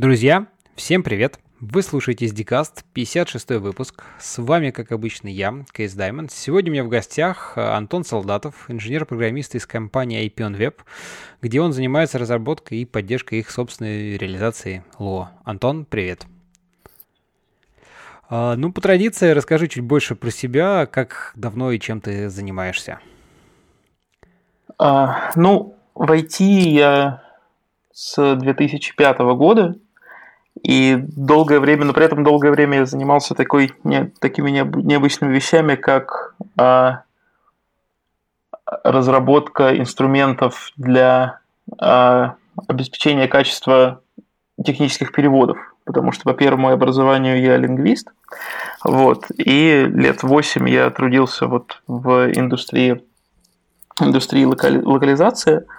Друзья, всем привет! Вы слушаете SDCast, 56 выпуск. С вами, как обычно, я, Кейс Даймонд. Сегодня у меня в гостях э, Антон Солдатов, инженер-программист из компании IP on Web, где он занимается разработкой и поддержкой их собственной реализации ЛО. Антон, привет! А, ну, по традиции, расскажи чуть больше про себя, как давно и чем ты занимаешься. А, ну, в IT я с 2005 года, и долгое время, но при этом долгое время я занимался такой, не, такими необычными вещами, как а, разработка инструментов для а, обеспечения качества технических переводов. Потому что по первому образованию я лингвист, вот, и лет восемь я трудился вот в индустрии, индустрии локали, локализации –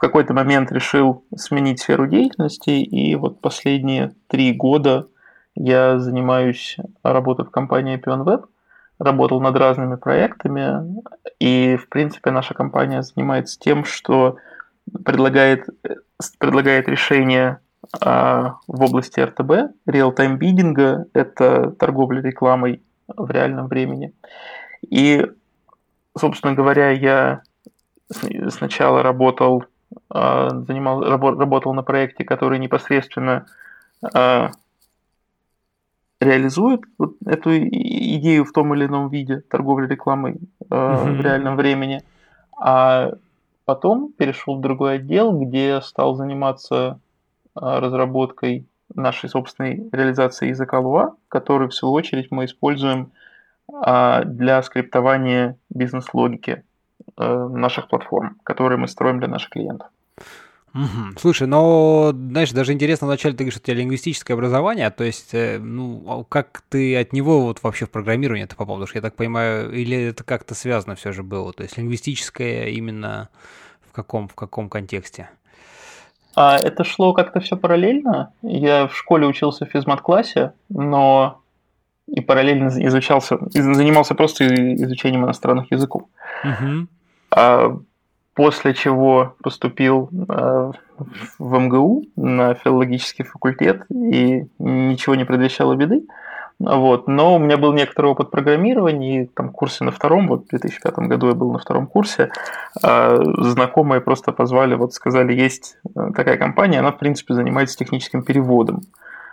в какой-то момент решил сменить сферу деятельности, и вот последние три года я занимаюсь работой в компании Pion Web, работал над разными проектами, и, в принципе, наша компания занимается тем, что предлагает, предлагает решение а, в области РТБ, реал-тайм бидинга, это торговля рекламой в реальном времени. И, собственно говоря, я сначала работал занимал, работал на проекте, который непосредственно а, реализует вот эту идею в том или ином виде торговли рекламой mm-hmm. в реальном времени, а потом перешел в другой отдел, где стал заниматься разработкой нашей собственной реализации языка Lua, который в свою очередь мы используем для скриптования бизнес-логики. Э, наших платформ, которые мы строим для наших клиентов. Угу. Слушай, но, знаешь, даже интересно, вначале ты говоришь, что у тебя лингвистическое образование, то есть, э, ну, а как ты от него вот вообще в программирование это попал? Потому что я так понимаю, или это как-то связано все же было? То есть лингвистическое именно в каком, в каком контексте? А это шло как-то все параллельно. Я в школе учился в физмат-классе, но и параллельно изучался, занимался просто изучением иностранных языков. Угу. А после чего поступил а, в МГУ на филологический факультет и ничего не предвещало беды. Вот. Но у меня был некоторый опыт программирования, и там курсе на втором, вот в 2005 году я был на втором курсе, а знакомые просто позвали, вот сказали, есть такая компания, она в принципе занимается техническим переводом.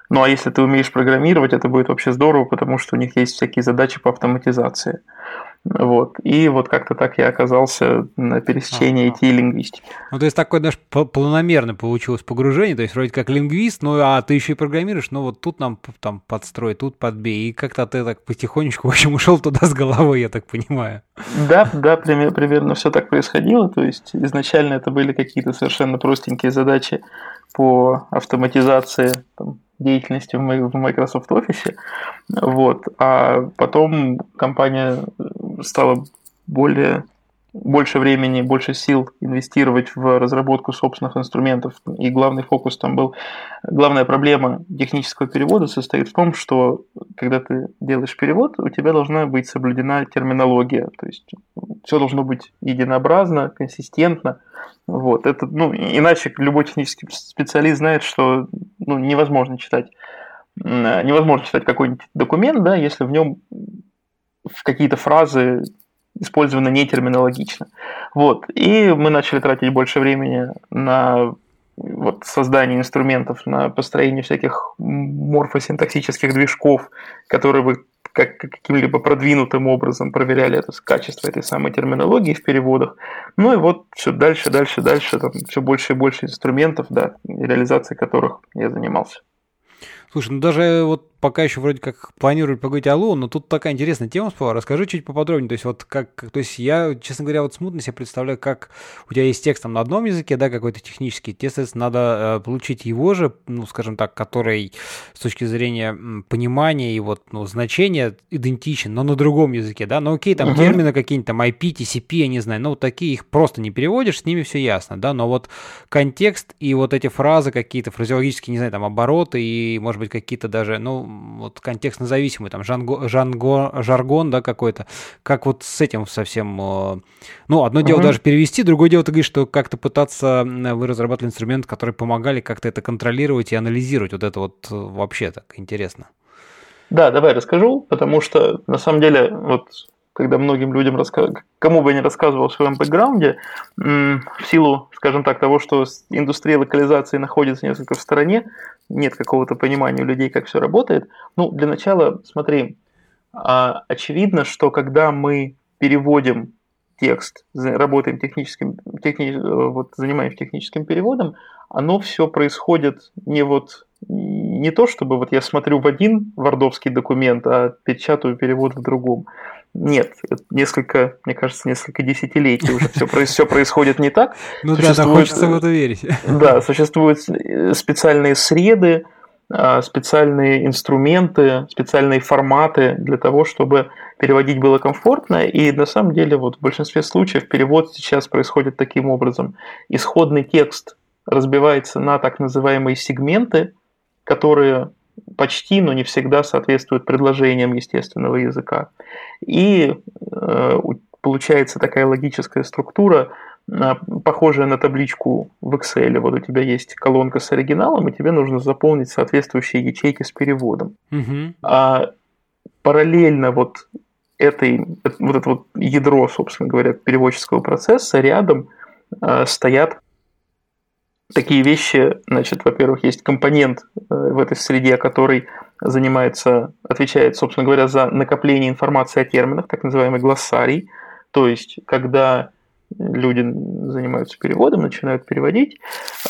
Ну а если ты умеешь программировать, это будет вообще здорово, потому что у них есть всякие задачи по автоматизации. Вот. И вот как-то так я оказался на пересечении IT и лингвистики. Ну, то есть такое даже планомерно получилось погружение, то есть вроде как лингвист, ну, а ты еще и программируешь, ну, вот тут нам там подстрой, тут подбей, и как-то ты так потихонечку, в общем, ушел туда с головой, я так понимаю. Да, да, примерно все так происходило, то есть изначально это были какие-то совершенно простенькие задачи по автоматизации там, деятельности в Microsoft Office. Вот. А потом компания стала более больше времени, больше сил инвестировать в разработку собственных инструментов. И главный фокус там был, главная проблема технического перевода состоит в том, что когда ты делаешь перевод, у тебя должна быть соблюдена терминология. То есть все должно быть единообразно, консистентно. Вот. Это, ну, иначе любой технический специалист знает, что ну, невозможно читать невозможно читать какой-нибудь документ, да, если в нем в какие-то фразы использованы не терминологично. Вот. И мы начали тратить больше времени на вот, создание инструментов, на построение всяких морфосинтаксических движков, которые бы как, каким-либо продвинутым образом проверяли это качество этой самой терминологии в переводах. Ну и вот все дальше, дальше, дальше, там все больше и больше инструментов, да, реализацией которых я занимался. Слушай, ну даже вот пока еще вроде как планирую поговорить о Лу, но тут такая интересная тема всплыла. Расскажи чуть поподробнее. То есть вот как, то есть я, честно говоря, вот смутно себе представляю, как у тебя есть текст там на одном языке, да, какой-то технический. Тебе, соответственно, надо э, получить его же, ну, скажем так, который с точки зрения понимания и вот, ну, значения идентичен, но на другом языке, да. Ну, окей, там uh-huh. термины какие-нибудь, там IP, TCP, я не знаю, ну, вот такие их просто не переводишь, с ними все ясно, да, но вот контекст и вот эти фразы какие-то фразеологические, не знаю, там, обороты и, может может быть, какие-то даже, ну, вот контекстно зависимые, там, жанго, жанго, жаргон, да, какой-то. Как вот с этим совсем... Э, ну, одно дело угу. даже перевести, другое дело, ты говоришь, что как-то пытаться... Вы разрабатывали инструменты, которые помогали как-то это контролировать и анализировать. Вот это вот вообще так интересно. Да, давай расскажу, потому что на самом деле вот когда многим людям рассказываю, кому бы я ни рассказывал о своем бэкграунде, в силу, скажем так, того, что индустрия локализации находится несколько в стороне, нет какого-то понимания у людей, как все работает. Ну, для начала, смотри, а, очевидно, что когда мы переводим текст, работаем техническим, техни, вот, занимаемся техническим переводом, оно все происходит не вот не то, чтобы вот я смотрю в один вардовский документ, а печатаю перевод в другом. Нет, несколько, мне кажется, несколько десятилетий уже все, все происходит не так. Ну да, да, хочется в это верить. Да, существуют специальные среды, а, специальные инструменты, специальные форматы для того, чтобы переводить было комфортно. И на самом деле вот в большинстве случаев перевод сейчас происходит таким образом. Исходный текст разбивается на так называемые сегменты, которые почти, но не всегда соответствуют предложениям естественного языка. И э, получается такая логическая структура, э, похожая на табличку в Excel. Вот у тебя есть колонка с оригиналом, и тебе нужно заполнить соответствующие ячейки с переводом. Угу. А параллельно вот этой, вот это вот ядро, собственно говоря, переводческого процесса рядом э, стоят такие вещи, значит, во-первых, есть компонент э, в этой среде, который занимается, отвечает, собственно говоря, за накопление информации о терминах, так называемый глоссарий. То есть, когда люди занимаются переводом, начинают переводить,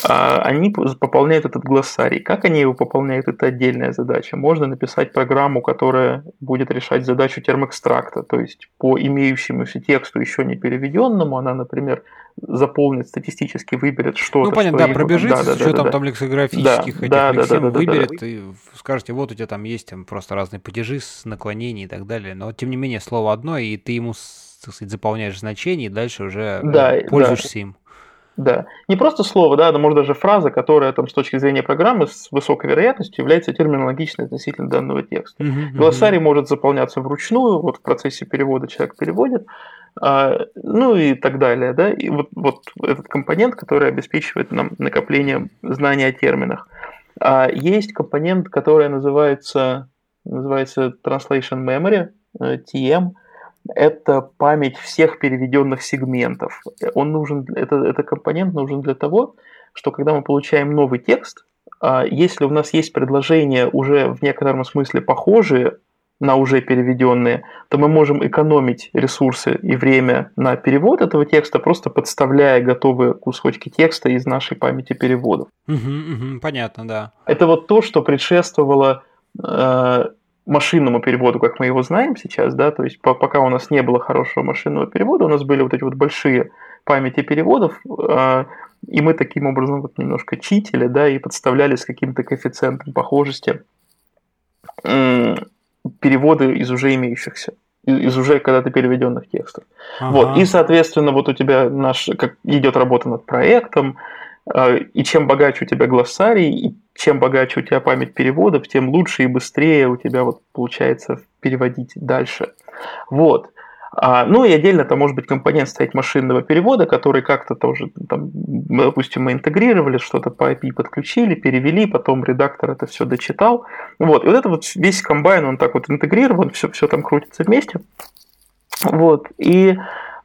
а они пополняют этот глоссарий. Как они его пополняют, это отдельная задача. Можно написать программу, которая будет решать задачу термэкстракта, то есть по имеющемуся тексту, еще не переведенному, она, например, заполнит статистически, выберет что-то. Ну, понятно, что да, пробежится да, да, с учетом да, там лексикографических да, этих да, да, да, выберет да, да. и скажете, вот у тебя там есть там просто разные падежи с наклонений и так далее, но тем не менее слово одно, и ты ему так сказать, заполняешь значение, и дальше уже да, пользуешься да. им. Да. Не просто слово, да, но может даже фраза, которая там с точки зрения программы с высокой вероятностью является терминологичной относительно данного текста. Uh-huh, Глоссарий может заполняться вручную, вот в процессе перевода человек переводит, а, ну и так далее, да. И вот, вот этот компонент, который обеспечивает нам накопление знаний о терминах. А есть компонент, который называется, называется Translation Memory, э, TM, это память всех переведенных сегментов. Он нужен, это, это компонент нужен для того, что когда мы получаем новый текст, а, если у нас есть предложения уже в некотором смысле похожие на уже переведенные, то мы можем экономить ресурсы и время на перевод этого текста, просто подставляя готовые кусочки текста из нашей памяти переводов. Угу, угу, понятно, да. Это вот то, что предшествовало э, машинному переводу, как мы его знаем сейчас, да, то есть пока у нас не было хорошего машинного перевода, у нас были вот эти вот большие памяти переводов, э, и мы таким образом вот немножко читили, да, и подставляли с каким-то коэффициентом похожести э, переводы из уже имеющихся из уже когда-то переведенных текстов. Ага. Вот. И, соответственно, вот у тебя наш, как идет работа над проектом, э, и чем богаче у тебя глоссарий, и чем богаче у тебя память переводов, тем лучше и быстрее у тебя вот получается переводить дальше. Вот. А, ну и отдельно там может быть компонент стоять машинного перевода, который как-то тоже, там, допустим, мы интегрировали, что-то по API подключили, перевели, потом редактор это все дочитал. Вот. И вот это вот весь комбайн, он так вот интегрирован, все, все там крутится вместе. Вот. И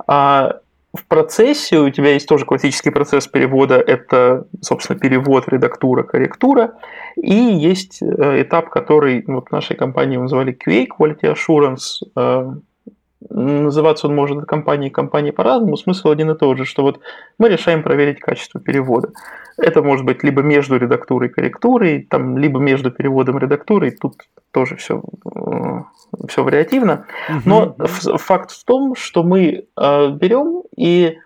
а, в процессе у тебя есть тоже классический процесс перевода, это, собственно, перевод, редактура, корректура, и есть э, этап, который вот в нашей компании мы называли QA, Quality Assurance, э, называться он может от компании к компании по-разному, смысл один и тот же, что вот мы решаем проверить качество перевода. Это может быть либо между редактурой и корректурой, там, либо между переводом и редактурой, тут тоже все, э, все вариативно. Но факт в том, что мы э, берем и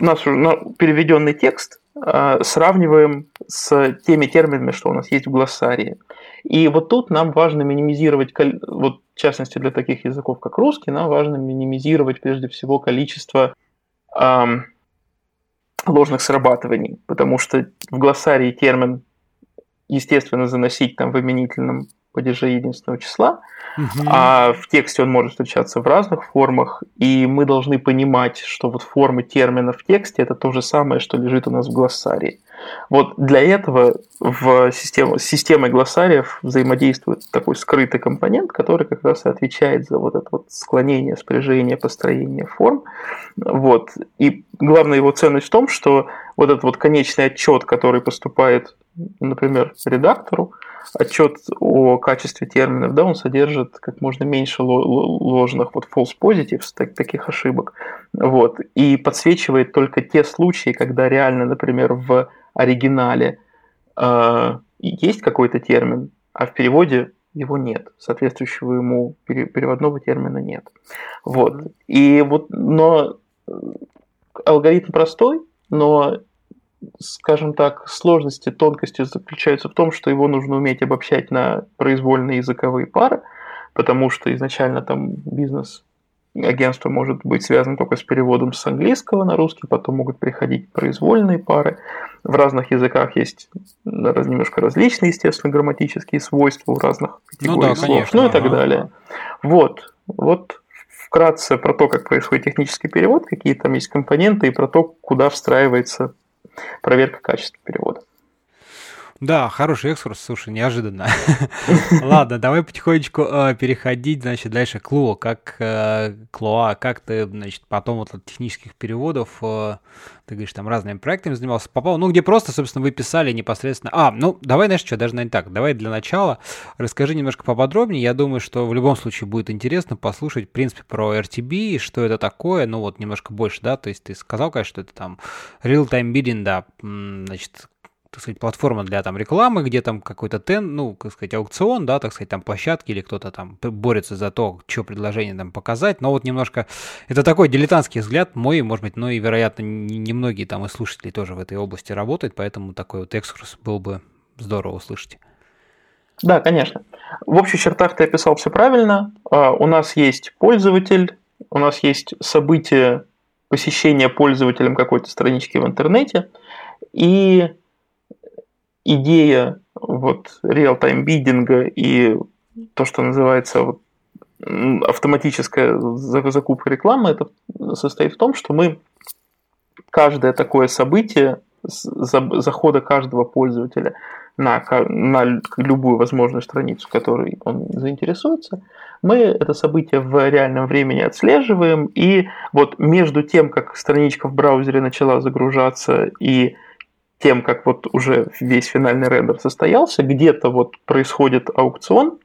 наш переведенный текст э, сравниваем с теми терминами, что у нас есть в глоссарии. И вот тут нам важно минимизировать, вот в частности для таких языков, как русский, нам важно минимизировать прежде всего количество эм, ложных срабатываний, потому что в глоссарии термин естественно, заносить там в именительном падеже единственного числа, угу. а в тексте он может встречаться в разных формах, и мы должны понимать, что вот формы терминов в тексте это то же самое, что лежит у нас в глоссарии. Вот для этого в систему, с системой глоссариев взаимодействует такой скрытый компонент, который как раз и отвечает за вот это вот склонение, спряжение, построение форм. Вот. И главная его ценность в том, что вот этот вот конечный отчет, который поступает, например, редактору, отчет о качестве терминов, да, он содержит как можно меньше ложных вот false positives, так, таких ошибок, вот, и подсвечивает только те случаи, когда реально, например, в оригинале э, есть какой-то термин, а в переводе его нет, соответствующего ему переводного термина нет. Вот. И вот, но алгоритм простой, но скажем так, сложности, тонкости заключаются в том, что его нужно уметь обобщать на произвольные языковые пары, потому что изначально там бизнес агентство может быть связано только с переводом с английского на русский, потом могут приходить произвольные пары. В разных языках есть немножко различные, естественно, грамматические свойства у разных категорий ну да, слов, конечно, ну и так ага. далее. Вот, вот вкратце про то, как происходит технический перевод, какие там есть компоненты и про то, куда встраивается проверка качества перевода. Да, хороший экскурс, слушай, неожиданно. Ладно, давай потихонечку э, переходить, значит, дальше к Луа. Как э, Клоа, как ты, значит, потом вот от технических переводов, э, ты говоришь, там разными проектами занимался, попал, ну, где просто, собственно, вы писали непосредственно... А, ну, давай, знаешь что, даже, наверное, так, давай для начала расскажи немножко поподробнее. Я думаю, что в любом случае будет интересно послушать, в принципе, про RTB, что это такое, ну, вот немножко больше, да, то есть ты сказал, конечно, что это там real-time bidding, да, значит, так сказать, платформа для там рекламы, где там какой-то тен, ну, как сказать, аукцион, да, так сказать, там площадки или кто-то там борется за то, что предложение там показать, но вот немножко, это такой дилетантский взгляд мой, может быть, но и, вероятно, немногие там и слушатели тоже в этой области работают, поэтому такой вот экскурс был бы здорово услышать. Да, конечно. В общих чертах ты описал все правильно. А, у нас есть пользователь, у нас есть событие посещения пользователем какой-то странички в интернете, и идея вот real-time биддинга и то, что называется вот, автоматическая закупка рекламы, это состоит в том, что мы каждое такое событие захода каждого пользователя на, на любую возможную страницу, которой он заинтересуется, мы это событие в реальном времени отслеживаем, и вот между тем, как страничка в браузере начала загружаться и тем, как вот уже весь финальный рендер состоялся, где-то вот происходит аукцион,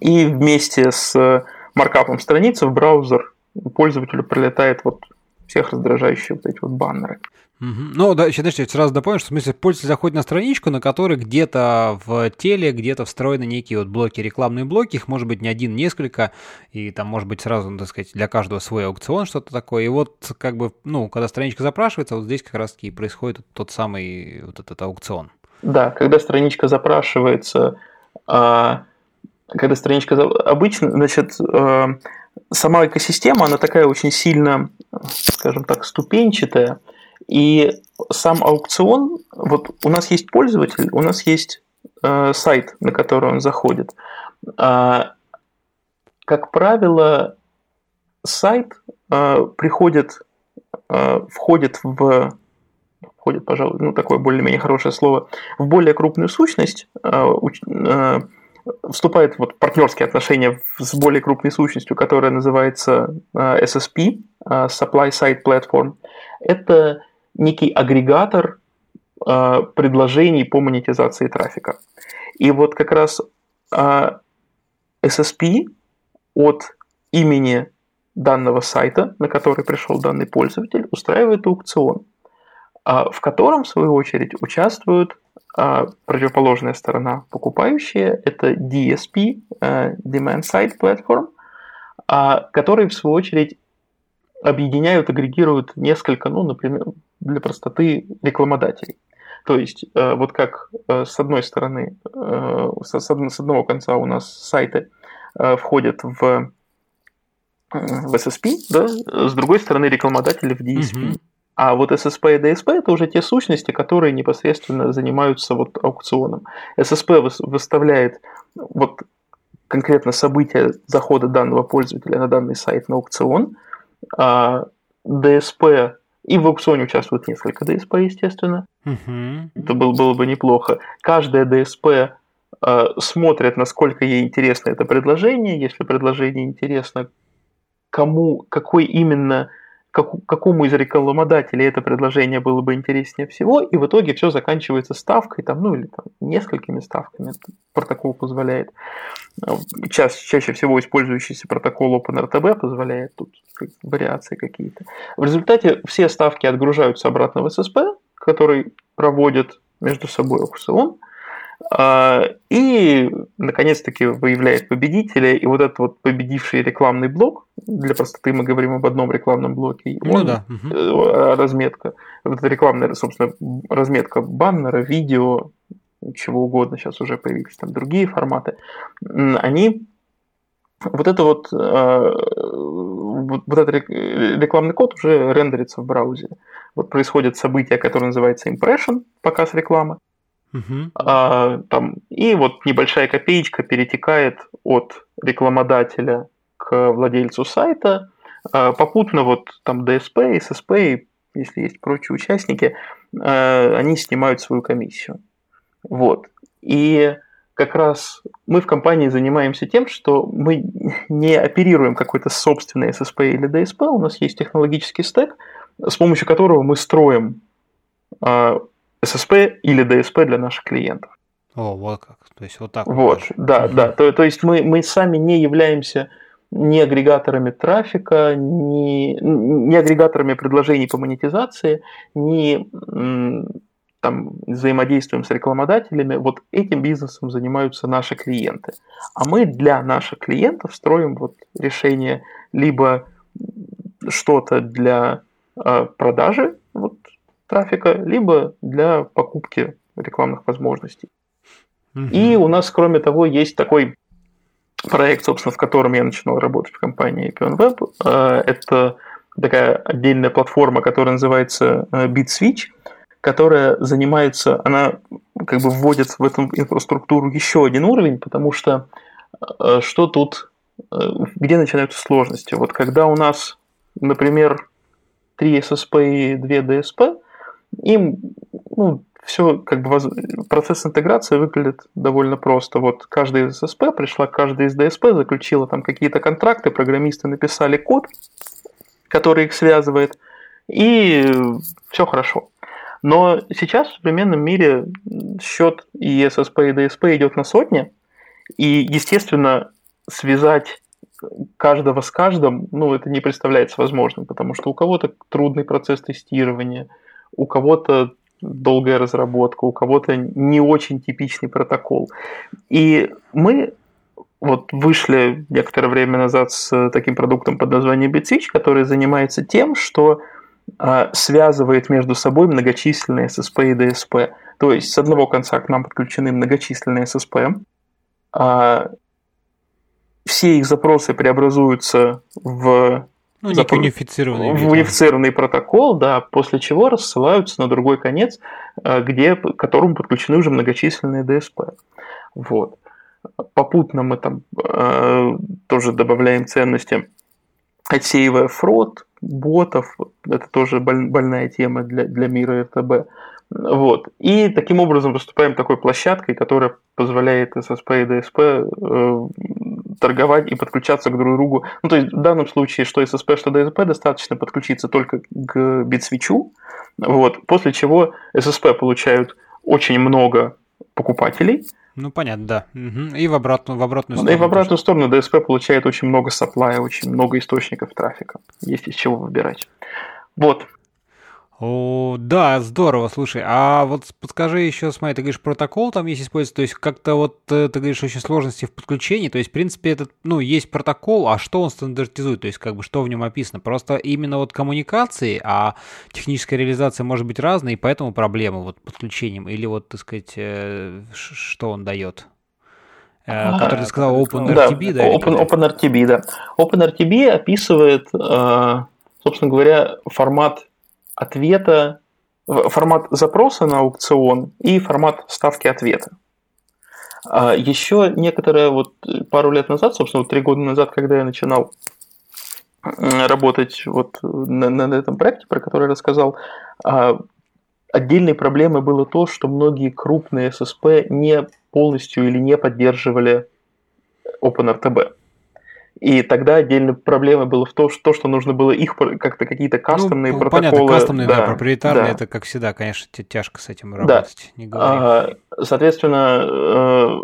и вместе с маркапом страницы в браузер пользователю прилетает вот всех раздражающие вот эти вот баннеры. Угу. Ну, да, сейчас, подожди, сразу дополню, что в смысле пользователь заходит на страничку, на которой где-то в теле, где-то встроены некие вот блоки, рекламные блоки, их может быть не один, несколько, и там может быть сразу, ну, так сказать, для каждого свой аукцион, что-то такое. И вот как бы, ну, когда страничка запрашивается, вот здесь как раз-таки и происходит тот самый вот этот аукцион. Да, когда страничка запрашивается, а, когда страничка обычно, значит, а, сама экосистема, она такая очень сильно, скажем так, ступенчатая, и сам аукцион, вот у нас есть пользователь, у нас есть э, сайт, на который он заходит. А, как правило, сайт э, приходит, э, входит в входит, пожалуй, ну такое более-менее хорошее слово, в более крупную сущность, э, э, вступает вот партнерские отношения с более крупной сущностью, которая называется э, SSP, Supply Side Platform. Это некий агрегатор э, предложений по монетизации трафика. И вот как раз э, SSP от имени данного сайта, на который пришел данный пользователь, устраивает аукцион, э, в котором, в свою очередь, участвуют э, противоположная сторона покупающая, это DSP, э, Demand Side Platform, э, который, в свою очередь, объединяют, агрегируют несколько, ну, например, для простоты рекламодателей. То есть, э, вот как э, с одной стороны, с одного конца у нас сайты входят в, в SSP, да, с другой стороны рекламодатели в DSP. А вот SSP и DSP это уже те сущности, которые непосредственно занимаются вот аукционом. SSP выставляет вот конкретно события захода данного пользователя на данный сайт на аукцион. А DSP и в аукционе участвует несколько DSP, естественно. Uh-huh. Это было, было бы неплохо. Каждая DSP э, смотрит, насколько ей интересно это предложение. Если предложение интересно, кому, какой именно как, какому из рекламодателей это предложение было бы интереснее всего, и в итоге все заканчивается ставкой, там, ну или там, несколькими ставками, протокол позволяет. Ча чаще всего использующийся протокол OpenRTB позволяет тут вариации какие-то. В результате все ставки отгружаются обратно в SSP, который проводит между собой аукцион, а, и, наконец-таки, выявляет победителя, и вот этот вот победивший рекламный блок, для простоты мы говорим об одном рекламном блоке, ну, он, да. Угу. разметка, вот эта рекламная, собственно, разметка баннера, видео, чего угодно, сейчас уже появились там другие форматы, они вот это вот, а, вот, вот этот рекламный код уже рендерится в браузере. Вот происходит событие, которое называется impression, показ рекламы. А, там, и вот небольшая копеечка перетекает от рекламодателя к владельцу сайта. А, попутно вот там DSP, SSP, если есть прочие участники, а, они снимают свою комиссию. Вот. И как раз мы в компании занимаемся тем, что мы не оперируем какой-то собственный SSP или DSP, у нас есть технологический стек, с помощью которого мы строим SSP или DSP для наших клиентов. О, вот как. То есть вот так. Вот, даже. да, угу. да. То, то есть мы, мы сами не являемся ни агрегаторами трафика, ни, ни агрегаторами предложений по монетизации, ни там, взаимодействуем с рекламодателями. Вот этим бизнесом занимаются наши клиенты. А мы для наших клиентов строим вот решение либо что-то для э, продажи, вот трафика, либо для покупки рекламных возможностей. И у нас, кроме того, есть такой проект, собственно, в котором я начинал работать в компании PionWeb. Э, это такая отдельная платформа, которая называется э, BitSwitch, которая занимается, она как бы вводит в эту инфраструктуру еще один уровень, потому что э, что тут, где начинаются сложности? Вот когда у нас, например, 3 SSP и 2 DSP, им ну, все как бы процесс интеграции выглядит довольно просто. Вот каждый из ССП пришла, каждый из ДСП заключила там какие-то контракты, программисты написали код, который их связывает, и все хорошо. Но сейчас в современном мире счет и ССП, и ДСП идет на сотни, и, естественно, связать каждого с каждым, ну, это не представляется возможным, потому что у кого-то трудный процесс тестирования – у кого-то долгая разработка, у кого-то не очень типичный протокол. И мы вот вышли некоторое время назад с таким продуктом под названием BitSwitch, который занимается тем, что э, связывает между собой многочисленные SSP и DSP. То есть с одного конца к нам подключены многочисленные SSP, а все их запросы преобразуются в ну, унифицированный, в унифицированный протокол, да, после чего рассылаются на другой конец, э, где, к которому подключены уже многочисленные DSP. Вот. Попутно мы там э, тоже добавляем ценности, отсеивая фрод, ботов, это тоже больная тема для, для мира РТБ. Вот. И таким образом выступаем такой площадкой, которая позволяет SSP и DSP э, торговать и подключаться к друг другу. Ну, то есть в данном случае, что SSP, что DSP, достаточно подключиться только к битсвичу, вот, после чего SSP получают очень много покупателей. Ну, понятно, да. Угу. И в обратную, в обратную сторону. И в обратную тоже. сторону DSP получает очень много саплая, очень много источников трафика. Есть из чего выбирать. Вот. О, да, здорово, слушай, а вот подскажи еще, смотри, ты говоришь, протокол там есть используется, то есть как-то вот э, ты говоришь очень сложности в подключении, то есть, в принципе, этот, ну, есть протокол, а что он стандартизует, то есть, как бы, что в нем описано? Просто именно вот коммуникации, а техническая реализация может быть разной, и поэтому проблема вот подключением, или вот, так сказать, э, что он дает? Э, который ты сказал OpenRTB, да? Open, OpenRTB, да. OpenRTB описывает, собственно говоря, формат ответа, формат запроса на аукцион и формат ставки ответа. А еще некоторое, вот пару лет назад, собственно, вот три года назад, когда я начинал работать вот на, на этом проекте, про который я рассказал, а, отдельной проблемой было то, что многие крупные ССП не полностью или не поддерживали OpenRTB. И тогда отдельной проблемой было в том, что, что нужно было их как-то какие-то ну, кастомные ну, протоколы. Понятно, кастомные, да, да проприетарные, да. это как всегда, конечно, тяжко с этим работать. Да. Не а, соответственно, э,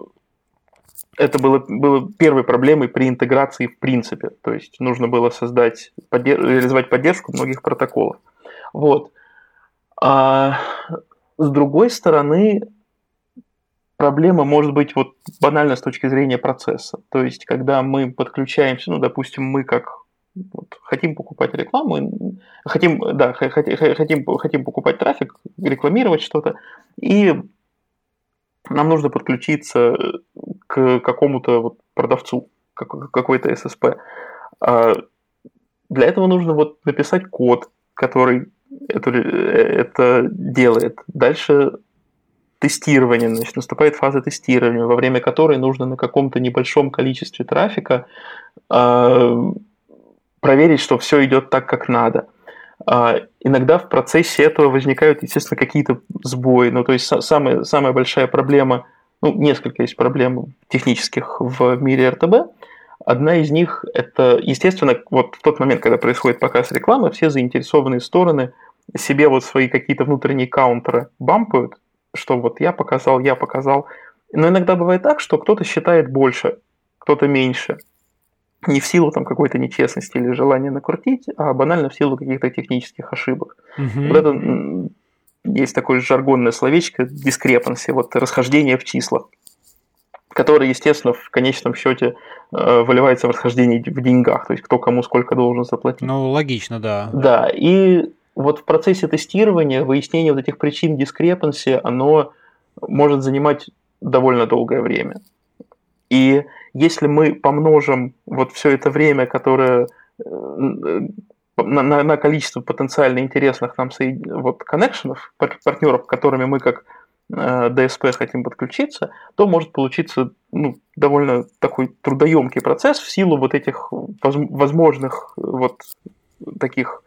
это было, было первой проблемой при интеграции в принципе. То есть нужно было создать, поддерж... реализовать поддержку многих протоколов. Вот. А с другой стороны, проблема может быть вот банально с точки зрения процесса. То есть, когда мы подключаемся, ну, допустим, мы как вот, хотим покупать рекламу, хотим, да, хотим, хотим покупать трафик, рекламировать что-то, и нам нужно подключиться к какому-то вот продавцу, какой-то SSP. А для этого нужно вот написать код, который это, это делает. Дальше тестирование, значит, наступает фаза тестирования, во время которой нужно на каком-то небольшом количестве трафика э, проверить, что все идет так, как надо. Э, иногда в процессе этого возникают, естественно, какие-то сбои. Ну, то есть самая, самая большая проблема, ну, несколько есть проблем технических в мире РТБ. Одна из них – это, естественно, вот в тот момент, когда происходит показ рекламы, все заинтересованные стороны себе вот свои какие-то внутренние каунтеры бампают, что вот я показал, я показал. Но иногда бывает так, что кто-то считает больше, кто-то меньше. Не в силу там какой-то нечестности или желания накрутить, а банально в силу каких-то технических ошибок. Угу. Вот это есть такое жаргонное словечко дискрепанси, вот расхождение в числах, которое, естественно, в конечном счете э, выливается в расхождение в деньгах, то есть кто кому сколько должен заплатить. Ну, логично, да. Да, и вот в процессе тестирования выяснение вот этих причин дискрепанси, оно может занимать довольно долгое время. И если мы помножим вот все это время, которое э, на, на, на количество потенциально интересных нам вот коннекшенов, партнеров, которыми мы как э, DSP хотим подключиться, то может получиться ну, довольно такой трудоемкий процесс в силу вот этих возможных вот таких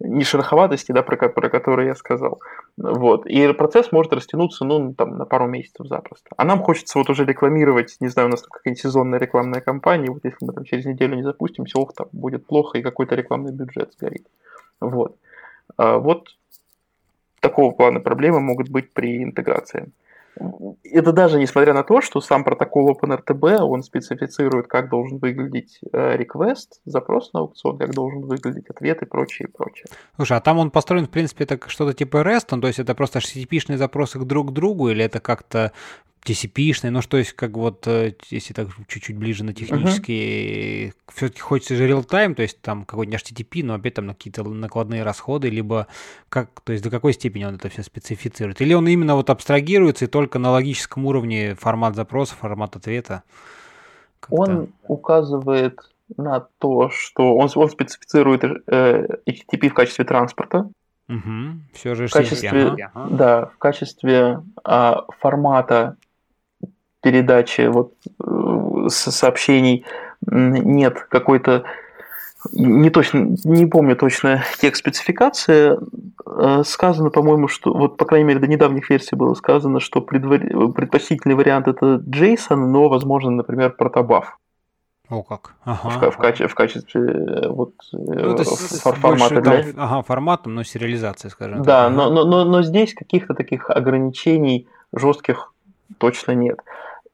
не шероховатости, да, про, про которые я сказал. Вот. И процесс может растянуться, ну, там, на пару месяцев запросто. А нам хочется вот уже рекламировать, не знаю, у нас какая-нибудь сезонная рекламная кампания, вот если мы там через неделю не запустимся, ох, там будет плохо, и какой-то рекламный бюджет сгорит. Вот. А вот такого плана проблемы могут быть при интеграции. Это даже несмотря на то, что сам протокол OpenRTB, он специфицирует, как должен выглядеть э, request, запрос на аукцион, как должен выглядеть ответ и прочее, прочее. Слушай, а там он построен, в принципе, это что-то типа REST, то есть это просто HTTP-шные запросы друг к другу, или это как-то TCP-шный, ну что есть, как вот, э, если так чуть-чуть ближе на технические, uh-huh. все-таки хочется же real-time, то есть там какой-нибудь HTTP, но опять там на какие-то накладные расходы, либо как, то есть до какой степени он это все специфицирует? Или он именно вот абстрагируется и только на логическом уровне формат запроса, формат ответа? Как-то... Он указывает на то, что он, он специфицирует э, HTTP в качестве транспорта, Угу. Все же в качестве, ага. да, в качестве а, формата передачи вот, э, сообщений нет какой-то не точно, не помню точно текст спецификации, э, сказано, по-моему, что, вот, по крайней мере, до недавних версий было сказано, что предвар... предпочтительный вариант это JSON, но, возможно, например, протобаф. О, как. Ага. В, в, качестве, в качестве э, вот, ну, формата для... Там, ага, форматом, но сериализация, скажем да, так. Да, но, но, но, но здесь каких-то таких ограничений жестких точно нет.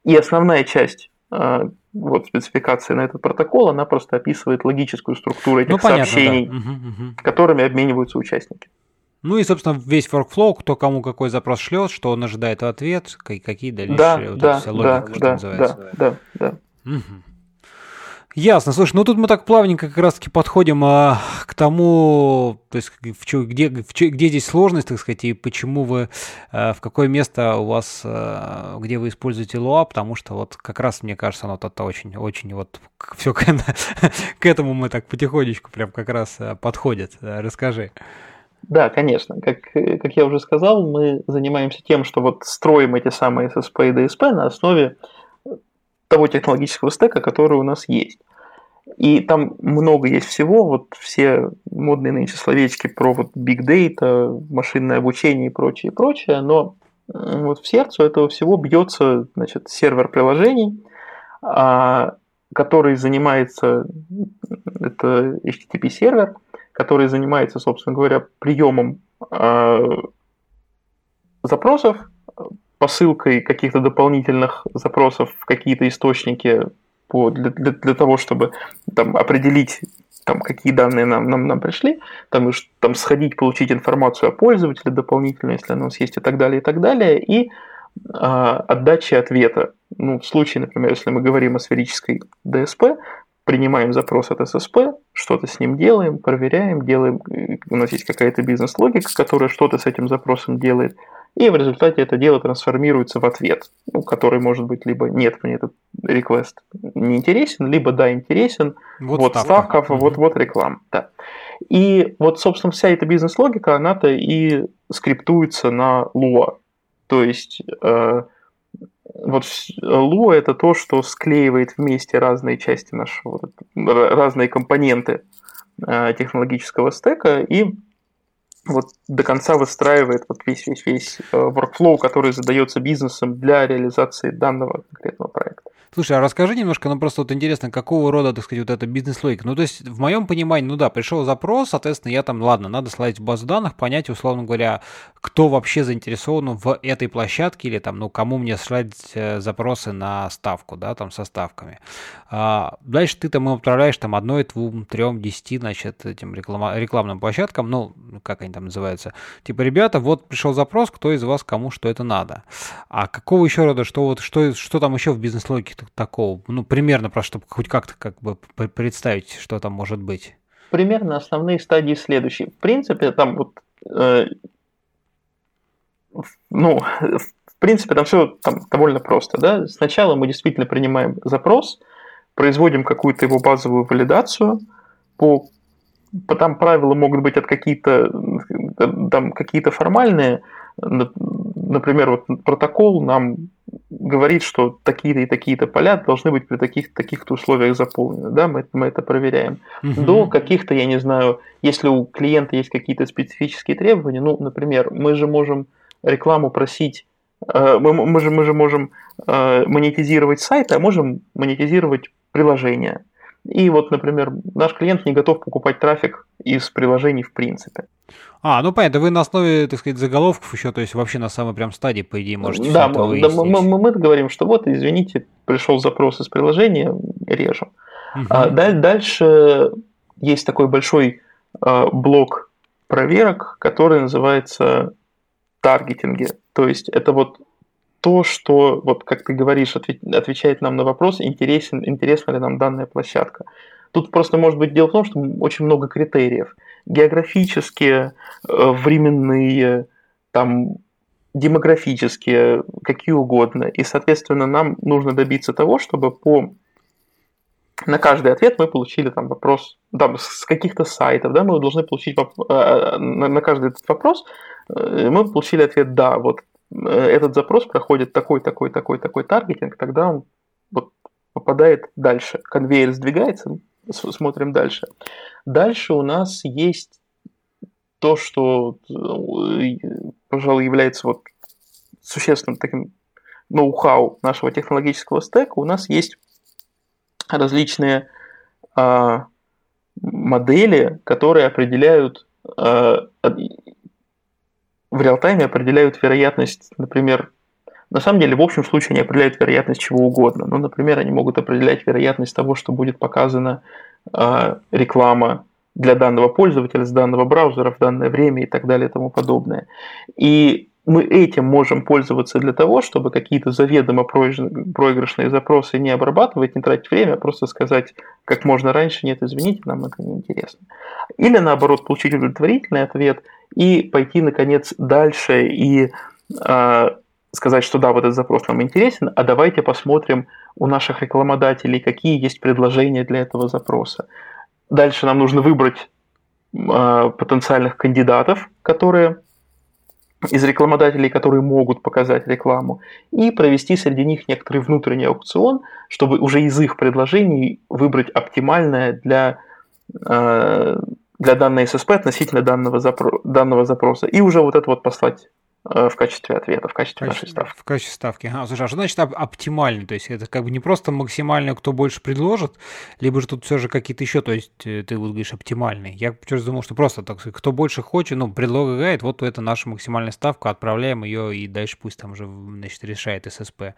И основная часть а, вот спецификации на этот протокол, она просто описывает логическую структуру этих ну, понятно, сообщений, да. угу, угу. которыми обмениваются участники. Ну и, собственно, весь workflow, кто кому какой запрос шлет, что он ожидает в ответ, какие дальнейшие да, вот да, вся логика, да, что да, называется. Да, да, да. Угу. Ясно. Слушай, ну тут мы так плавненько как раз-таки подходим а, к тому, то есть в чё, где, в чё, где здесь сложность, так сказать, и почему вы, а, в какое место у вас, а, где вы используете Lua, потому что вот как раз, мне кажется, оно то очень, очень вот все к, к этому мы так потихонечку прям как раз а, подходит. Расскажи. Да, конечно. Как, как я уже сказал, мы занимаемся тем, что вот строим эти самые SSP и DSP на основе того технологического стека, который у нас есть. И там много есть всего, вот все модные нынче словечки про вот big data, машинное обучение и прочее, прочее, но вот в сердце этого всего бьется значит, сервер приложений, а, который занимается, это HTTP сервер, который занимается, собственно говоря, приемом а, запросов, посылкой каких-то дополнительных запросов в какие-то источники по, для, для, для того, чтобы там, определить, там, какие данные нам, нам, нам пришли, там, там сходить, получить информацию о пользователе дополнительно, если она у нас есть, и так далее, и так далее, и э, отдачи ответа. Ну, в случае, например, если мы говорим о сферической DSP, принимаем запрос от SSP, что-то с ним делаем, проверяем, делаем, у нас есть какая-то бизнес-логика, которая что-то с этим запросом делает – и в результате это дело трансформируется в ответ, ну, который может быть либо нет, мне этот request не интересен, либо да, интересен, вот, вот ставка, ставка вот, вот реклама. Да. И вот, собственно, вся эта бизнес-логика, она-то и скриптуется на Lua. То есть э, вот Lua это то, что склеивает вместе разные части нашего, разные компоненты э, технологического стека и вот до конца выстраивает вот весь весь весь э, workflow, который задается бизнесом для реализации данного конкретного проекта. Слушай, а расскажи немножко, ну просто вот интересно, какого рода, так сказать, вот эта бизнес-логика? Ну то есть в моем понимании, ну да, пришел запрос, соответственно, я там, ладно, надо слать в базу данных, понять, условно говоря, кто вообще заинтересован в этой площадке или там, ну кому мне слать э, запросы на ставку, да, там со ставками. А, дальше ты там отправляешь там одной, двум, трем, десяти, значит, этим реклама, рекламным площадкам, ну, как они там называются. Типа, ребята, вот пришел запрос, кто из вас кому что это надо. А какого еще рода, что вот, что, что там еще в бизнес-логике такого? Ну, примерно, просто чтобы хоть как-то как бы представить, что там может быть. Примерно основные стадии следующие. В принципе, там вот, э, ну, в принципе, там все там довольно просто, да. Сначала мы действительно принимаем запрос, производим какую-то его базовую валидацию по там правила могут быть от какие-то там какие-то формальные, например, вот протокол нам говорит, что такие-то и такие-то поля должны быть при таких таких-то условиях заполнены, да, мы, мы это проверяем. Угу. До каких-то, я не знаю, если у клиента есть какие-то специфические требования, ну, например, мы же можем рекламу просить, э, мы, мы, же, мы же можем э, монетизировать сайты, а можем монетизировать приложения. И вот, например, наш клиент не готов покупать трафик из приложений в принципе. А, ну понятно, вы на основе, так сказать, заголовков еще, то есть вообще на самой прям стадии, по идее, можете Да, мы, да мы, мы, мы говорим, что вот, извините, пришел запрос из приложения, режем. Угу. А, дальше есть такой большой а, блок проверок, который называется таргетинги. То есть это вот то, что, вот как ты говоришь, отвечает нам на вопрос, интересен, интересна ли нам данная площадка. Тут просто может быть дело в том, что очень много критериев. Географические, э, временные, там, демографические, какие угодно. И, соответственно, нам нужно добиться того, чтобы по на каждый ответ мы получили там вопрос там, с каких-то сайтов, да, мы должны получить. Э, э, на каждый этот вопрос мы получили ответ «да», вот этот запрос проходит такой, такой, такой, такой таргетинг, тогда он вот попадает дальше. Конвейер сдвигается, смотрим дальше. Дальше у нас есть то, что, э, пожалуй, является вот существенным таким ноу-хау нашего технологического стека. У нас есть различные а, модели, которые определяют а, в реал-тайме определяют вероятность, например, на самом деле, в общем случае они определяют вероятность чего угодно. Ну, например, они могут определять вероятность того, что будет показана э, реклама для данного пользователя с данного браузера в данное время и так далее и тому подобное. И мы этим можем пользоваться для того, чтобы какие-то заведомо проигрышные запросы не обрабатывать, не тратить время, а просто сказать как можно раньше, нет, извините, нам это не интересно. Или наоборот, получить удовлетворительный ответ и пойти, наконец, дальше и э, сказать, что да, вот этот запрос нам интересен, а давайте посмотрим у наших рекламодателей, какие есть предложения для этого запроса. Дальше нам нужно выбрать э, потенциальных кандидатов, которые из рекламодателей, которые могут показать рекламу, и провести среди них некоторый внутренний аукцион, чтобы уже из их предложений выбрать оптимальное для, э, для данной ССП относительно данного, запро- данного запроса, и уже вот это вот послать в качестве ответа, в качестве, в качестве нашей ставки. В качестве ставки. А, слушай, а что значит оптимальный? То есть это как бы не просто максимально, кто больше предложит, либо же тут все же какие-то еще, то есть э, ты вот говоришь оптимальный. Я почему думал, что просто так, кто больше хочет, ну, предлагает, вот это наша максимальная ставка, отправляем ее и дальше пусть там уже, значит, решает ССП.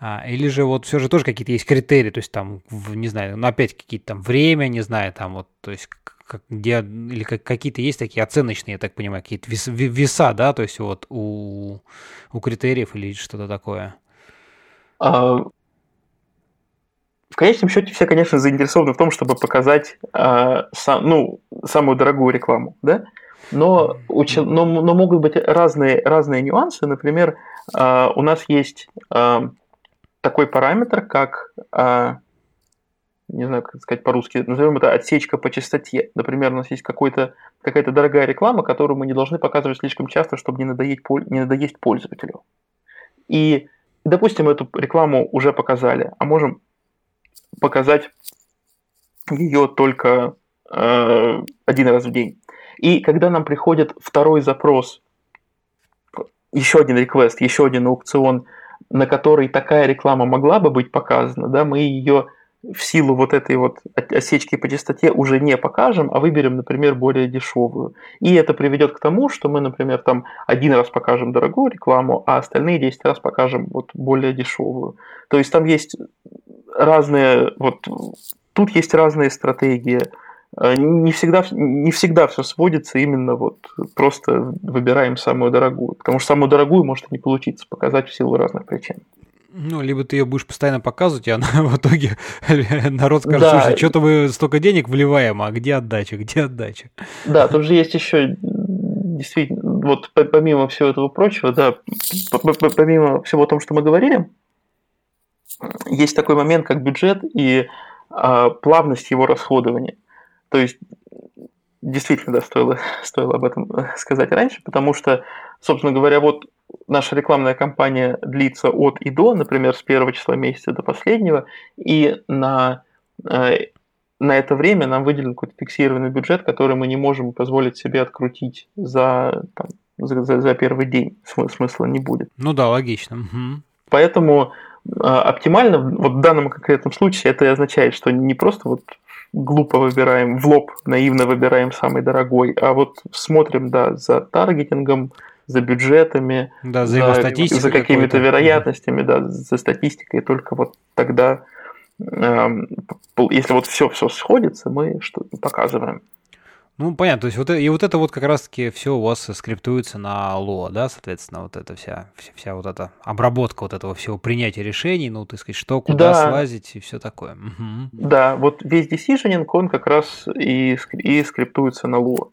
А, или же вот все же тоже какие-то есть критерии, то есть там, не знаю, ну опять какие-то там время, не знаю, там вот, то есть как, где, или как, какие-то есть такие оценочные, я так понимаю, какие-то вес, веса, да, то есть вот у, у критериев или что-то такое? А, в конечном счете все, конечно, заинтересованы в том, чтобы показать а, сам, ну, самую дорогую рекламу, да? Но, но, но могут быть разные, разные нюансы. Например, а, у нас есть а, такой параметр, как а, не знаю, как сказать по-русски, назовем это отсечка по частоте. Например, у нас есть какой-то, какая-то дорогая реклама, которую мы не должны показывать слишком часто, чтобы не надоесть, не надоесть пользователю. И, допустим, эту рекламу уже показали, а можем показать ее только э, один раз в день. И когда нам приходит второй запрос, еще один реквест, еще один аукцион, на который такая реклама могла бы быть показана, да, мы ее в силу вот этой вот осечки по частоте уже не покажем, а выберем, например, более дешевую. И это приведет к тому, что мы, например, там один раз покажем дорогую рекламу, а остальные 10 раз покажем вот более дешевую. То есть там есть разные, вот тут есть разные стратегии. Э, не всегда, не всегда все сводится именно вот просто выбираем самую дорогую, потому что самую дорогую может не получиться показать в силу разных причин. Ну, либо ты ее будешь постоянно показывать, и она в итоге народ скажет, да. слушай, что-то мы столько денег вливаем, а где отдача, где отдача? Да, тут же есть еще действительно, вот помимо всего этого прочего, да, помимо всего того, что мы говорили, есть такой момент, как бюджет и а, плавность его расходования. То есть, действительно, да, стоило, стоило об этом сказать раньше, потому что, собственно говоря, вот наша рекламная кампания длится от и до, например, с первого числа месяца до последнего, и на, э, на это время нам выделен какой-то фиксированный бюджет, который мы не можем позволить себе открутить за, там, за, за, за первый день. Смысла не будет. Ну да, логично. Угу. Поэтому э, оптимально вот в данном конкретном случае это означает, что не просто вот глупо выбираем, в лоб наивно выбираем самый дорогой, а вот смотрим, да, за таргетингом, за бюджетами, да, за, за, за какими-то вероятностями, да, за статистикой. Только вот тогда, э, если вот все все сходится, мы что показываем. Ну, понятно, то есть вот, и вот это вот как раз-таки все у вас скриптуется на Lua, да, соответственно, вот эта вся, вся, вся вот эта обработка вот этого всего принятия решений, ну, так сказать, что, куда да. слазить и все такое. Угу. Да, вот весь decisioning, он как раз и, и скриптуется на Lua,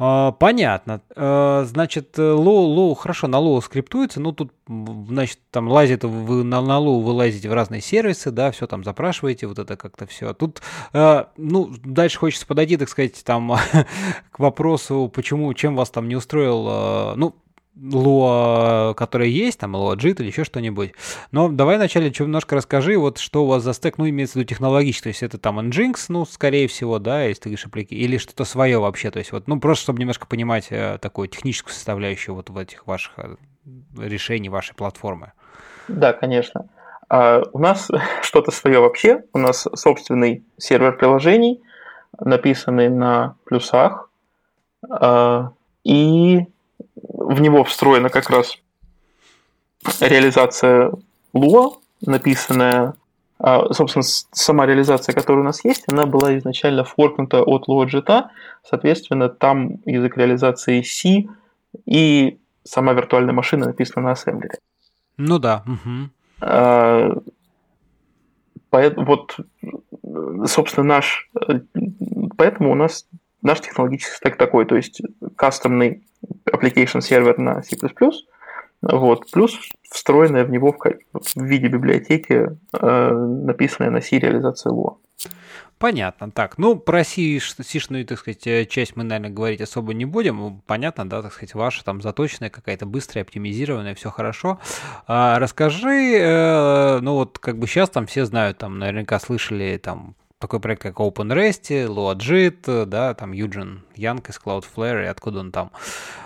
понятно. А, значит, Lua, Lua, хорошо, на Lua скриптуется, ну тут, значит, там лазит, вы на, на Lua вы лазите в разные сервисы, да, все там запрашиваете, вот это как-то все. Тут, а, ну, дальше хочется подойти, так сказать, там к вопросу, почему, чем вас там не устроил, ну, Lua, которая есть, там Lua JIT или еще что-нибудь. Но давай вначале немножко расскажи, вот что у вас за стек, ну, имеется в виду технологически, то есть это там Nginx, ну, скорее всего, да, если ты говоришь апплики, или что-то свое вообще, то есть вот, ну, просто чтобы немножко понимать э, такую техническую составляющую вот в этих ваших э, решений вашей платформы. Да, конечно. А у нас что-то свое вообще, у нас собственный сервер приложений, написанный на плюсах, а, и в него встроена как раз реализация Lua, написанная, а, собственно, сама реализация, которая у нас есть, она была изначально форкнута от LuaJIT, соответственно, там язык реализации C и сама виртуальная машина написана на ассемблере. Ну да. Угу. А, вот, собственно, наш... Поэтому у нас наш технологический стек такой, то есть кастомный application сервер на C++, вот, плюс встроенная в него в, в виде библиотеки, э, написанная на C реализация Lua. Понятно. Так, ну, про сишную, так сказать, э, часть мы, наверное, говорить особо не будем. Понятно, да, так сказать, ваша там заточенная какая-то быстрая, оптимизированная, все хорошо. А, расскажи, э, ну вот как бы сейчас там все знают, там наверняка слышали там такой проект, как OpenRest, Loadjit, да, там Юджин Янг из Cloudflare, и откуда он там.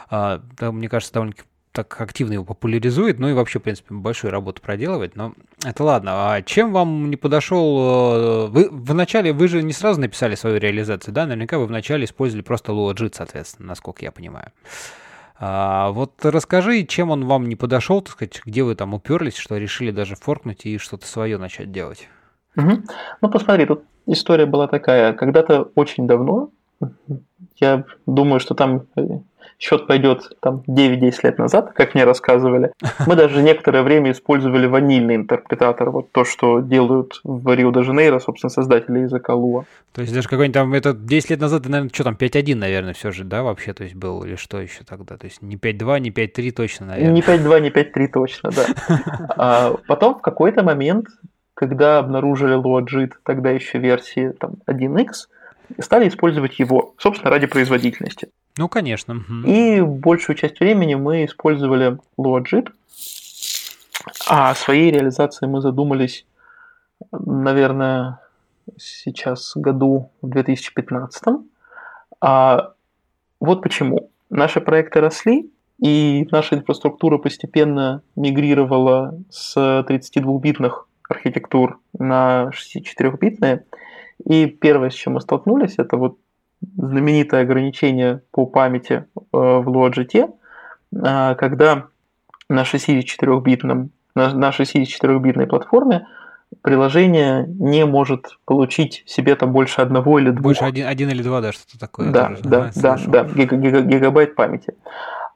А, мне кажется, довольно так активно его популяризует, ну и вообще, в принципе, большую работу проделывает, но это ладно. А чем вам не подошел... Э, вы вначале, вы же не сразу написали свою реализацию, да? Наверняка вы вначале использовали просто LuaJIT, соответственно, насколько я понимаю. А, вот расскажи, чем он вам не подошел, так сказать, где вы там уперлись, что решили даже форкнуть и что-то свое начать делать? Угу. Ну, посмотри, тут история была такая. Когда-то очень давно, я думаю, что там э, счет пойдет там 9-10 лет назад, как мне рассказывали. Мы даже некоторое время использовали ванильный интерпретатор, вот то, что делают в Рио-де-Жанейро, собственно, создатели языка Луа. То есть даже какой-нибудь там, это 10 лет назад, наверное, что там, 5.1, наверное, все же, да, вообще, то есть был, или что еще тогда? То есть не 5.2, не 5.3 точно, наверное. Не 5.2, не 5.3 точно, да. А потом в какой-то момент, когда обнаружили LuaJIT, тогда еще версии там, 1x, стали использовать его, собственно, ради производительности. Ну, конечно. И большую часть времени мы использовали LuaJIT, а о своей реализации мы задумались, наверное, сейчас году в 2015. А вот почему. Наши проекты росли, и наша инфраструктура постепенно мигрировала с 32-битных архитектур на 64-битные. И первое, с чем мы столкнулись, это вот знаменитое ограничение по памяти э, в Logitech, э, когда на 64-битном на 64-битной платформе приложение не может получить себе там больше одного или двух. Больше один, один или два, да, что-то такое. Да, тоже, да, да, да, гига, гига, гигабайт памяти.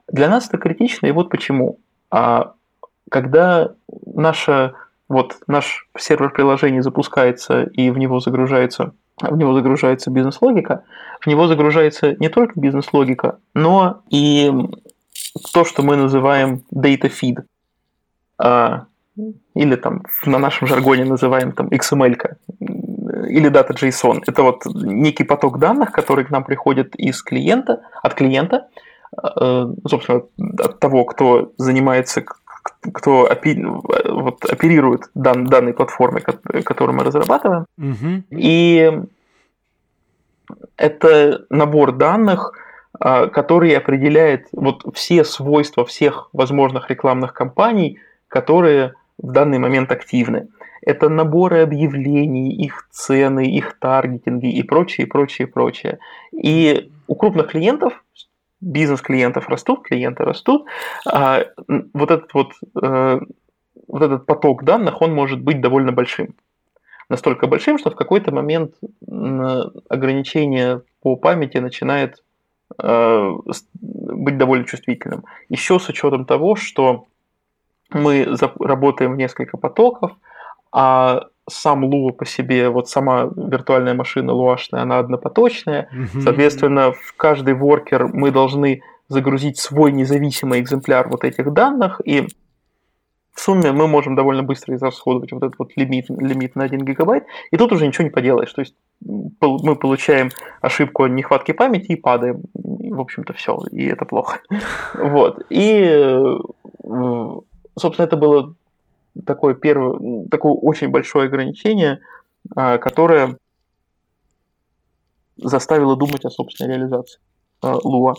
Для нас это критично, и вот почему. А когда наша вот наш сервер приложения запускается и в него загружается в него загружается бизнес-логика, в него загружается не только бизнес-логика, но и то, что мы называем data feed, а, или там на нашем жаргоне называем там XML, или data JSON. Это вот некий поток данных, который к нам приходит из клиента, от клиента, э, собственно, от того, кто занимается кто опи, вот, оперирует дан, данной платформой, которую мы разрабатываем. Угу. И это набор данных, а, который определяет вот все свойства всех возможных рекламных кампаний, которые в данный момент активны. Это наборы объявлений, их цены, их таргетинги и прочее, прочее, прочее. И у крупных клиентов бизнес клиентов растут, клиенты растут, а вот этот вот, э, вот этот поток данных, он может быть довольно большим. Настолько большим, что в какой-то момент ограничение по памяти начинает э, быть довольно чувствительным. Еще с учетом того, что мы работаем в несколько потоков, а сам Лу по себе, вот сама виртуальная машина луашная, она однопоточная. Mm-hmm. Соответственно, в каждый воркер мы должны загрузить свой независимый экземпляр вот этих данных, и в сумме мы можем довольно быстро израсходовать вот этот вот лимит, лимит на 1 гигабайт, и тут уже ничего не поделаешь. То есть мы получаем ошибку нехватки памяти и падаем. И, в общем-то, все, и это плохо. Вот. И, э, собственно, это было такое первое, такое очень большое ограничение, а, которое заставило думать о собственной реализации а, Lua.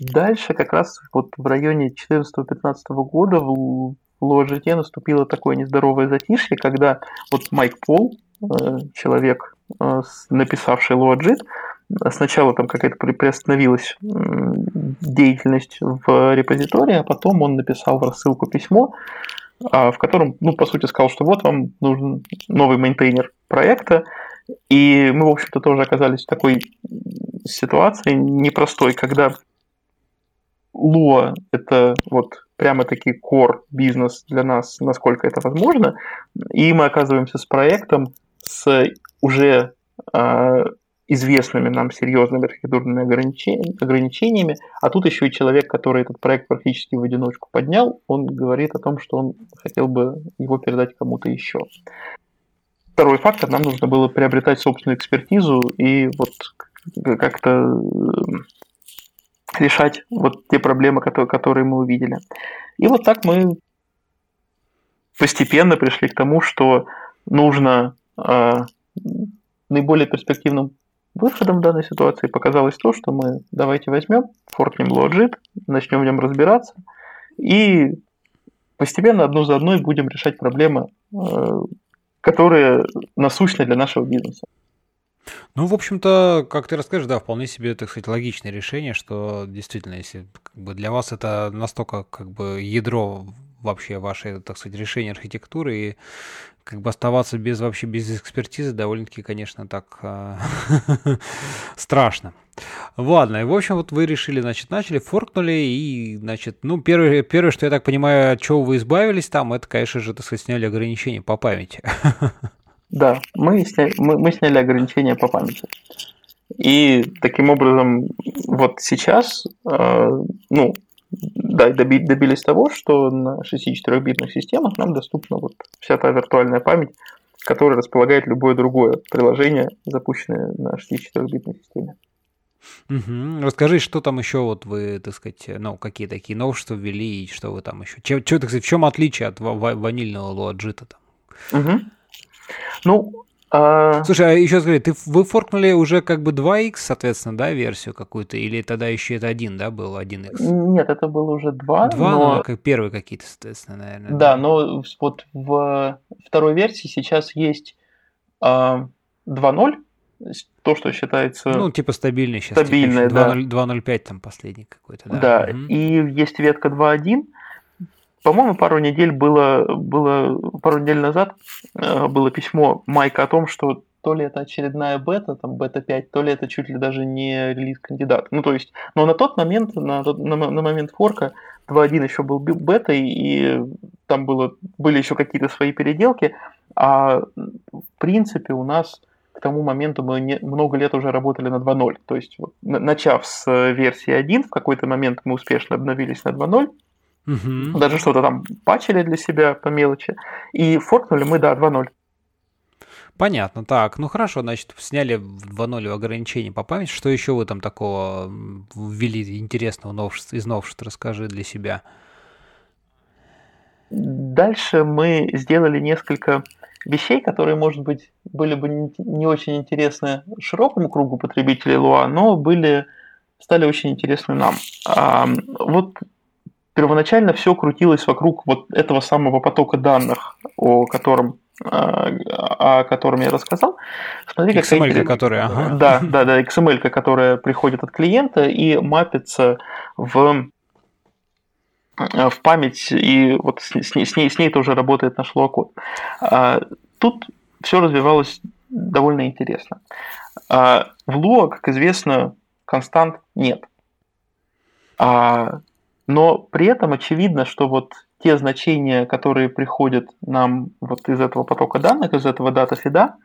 Дальше как раз вот в районе 14-15 года в LuaJIT наступило такое нездоровое затишье, когда вот Майк Палл, э, человек, э, написавший LuaJIT, сначала там какая-то приостановилась деятельность в репозитории, а потом он написал в рассылку письмо, в котором, ну, по сути, сказал, что вот вам нужен новый мейнтейнер проекта, и мы, в общем-то, тоже оказались в такой ситуации непростой, когда Lua – это вот прямо-таки core бизнес для нас, насколько это возможно, и мы оказываемся с проектом с уже а, известными нам серьезными архитектурными ограничениями, а тут еще и человек, который этот проект практически в одиночку поднял, он говорит о том, что он хотел бы его передать кому-то еще. второй фактор, нам нужно было приобретать собственную экспертизу и вот как-то решать вот те проблемы, которые, которые мы увидели. И вот так мы постепенно пришли к тому, что нужно э, наиболее перспективным выходом данной ситуации показалось то, что мы давайте возьмем, форкнем Logit, начнем в нем разбираться и постепенно одну за одной будем решать проблемы, э, которые насущны для нашего бизнеса. Ну, в общем-то, как ты расскажешь, да, вполне себе, так сказать, логичное решение, что действительно, если как бы, для вас это настолько как бы ядро вообще ваше, так сказать, решение архитектуры, и как бы оставаться без вообще без экспертизы довольно-таки, конечно, так э, страшно. Ладно, и в общем, вот вы решили, значит, начали, форкнули, и, значит, ну, первое, первое, что я так понимаю, от чего вы избавились там, это, конечно же, так сказать, сняли ограничения по памяти. Да, мы сняли, мы, мы сняли ограничения по памяти. И таким образом, вот сейчас, э, ну, да, доби, добились того, что на 64-битных системах нам доступна вот вся та виртуальная память, которая располагает любое другое приложение, запущенное на 64-битной системе. Угу. Расскажи, что там еще вот вы, так сказать, ну, какие такие новшества ввели, и что вы там еще... Чем, что, так сказать, в чем отличие от ванильного луаджита там? Угу. Ну, а... Слушай, а еще скажи, ты, вы форкнули уже как бы 2x, соответственно, да, версию какую-то, или тогда еще это 1, да, был 1x? Нет, это было уже 2. 2, но... ну, как первые какие-то, соответственно, наверное. Да, да, но вот в второй версии сейчас есть а, 2.0, то, что считается... Ну, типа стабильный сейчас. Стабильный, типа, да. 2.05 там последний какой-то, да. Да, угу. и есть ветка 2.1, по-моему, пару недель было, было пару недель назад э, было письмо Майка о том, что то ли это очередная бета, там бета 5, то ли это чуть ли даже не релиз кандидат. Ну, то есть, но на тот момент, на, на, на момент форка 2.1 еще был бетой, и там было, были еще какие-то свои переделки, а в принципе у нас к тому моменту мы не, много лет уже работали на 2.0. То есть, вот, начав с версии 1, в какой-то момент мы успешно обновились на 2.0, Угу. Даже что-то там пачили для себя по мелочи. И форкнули мы, да, 2.0. Понятно, так, ну хорошо, значит, сняли в 2.0 ограничения по памяти. Что еще вы там такого ввели интересного новшества, из новшеств, расскажи для себя. Дальше мы сделали несколько вещей, которые, может быть, были бы не очень интересны широкому кругу потребителей Lua, но были стали очень интересны нам. А, вот первоначально все крутилось вокруг вот этого самого потока данных, о котором о котором я рассказал. Смотри, XML, какая... которая, ага. Да, да, да, XML, которая приходит от клиента и мапится в в память, и вот с, с, ней, с, ней, с ней тоже работает наш Lua А, тут все развивалось довольно интересно. А, в Lua, как известно, констант нет. А но при этом очевидно, что вот те значения, которые приходят нам вот из этого потока данных, из этого дата фида,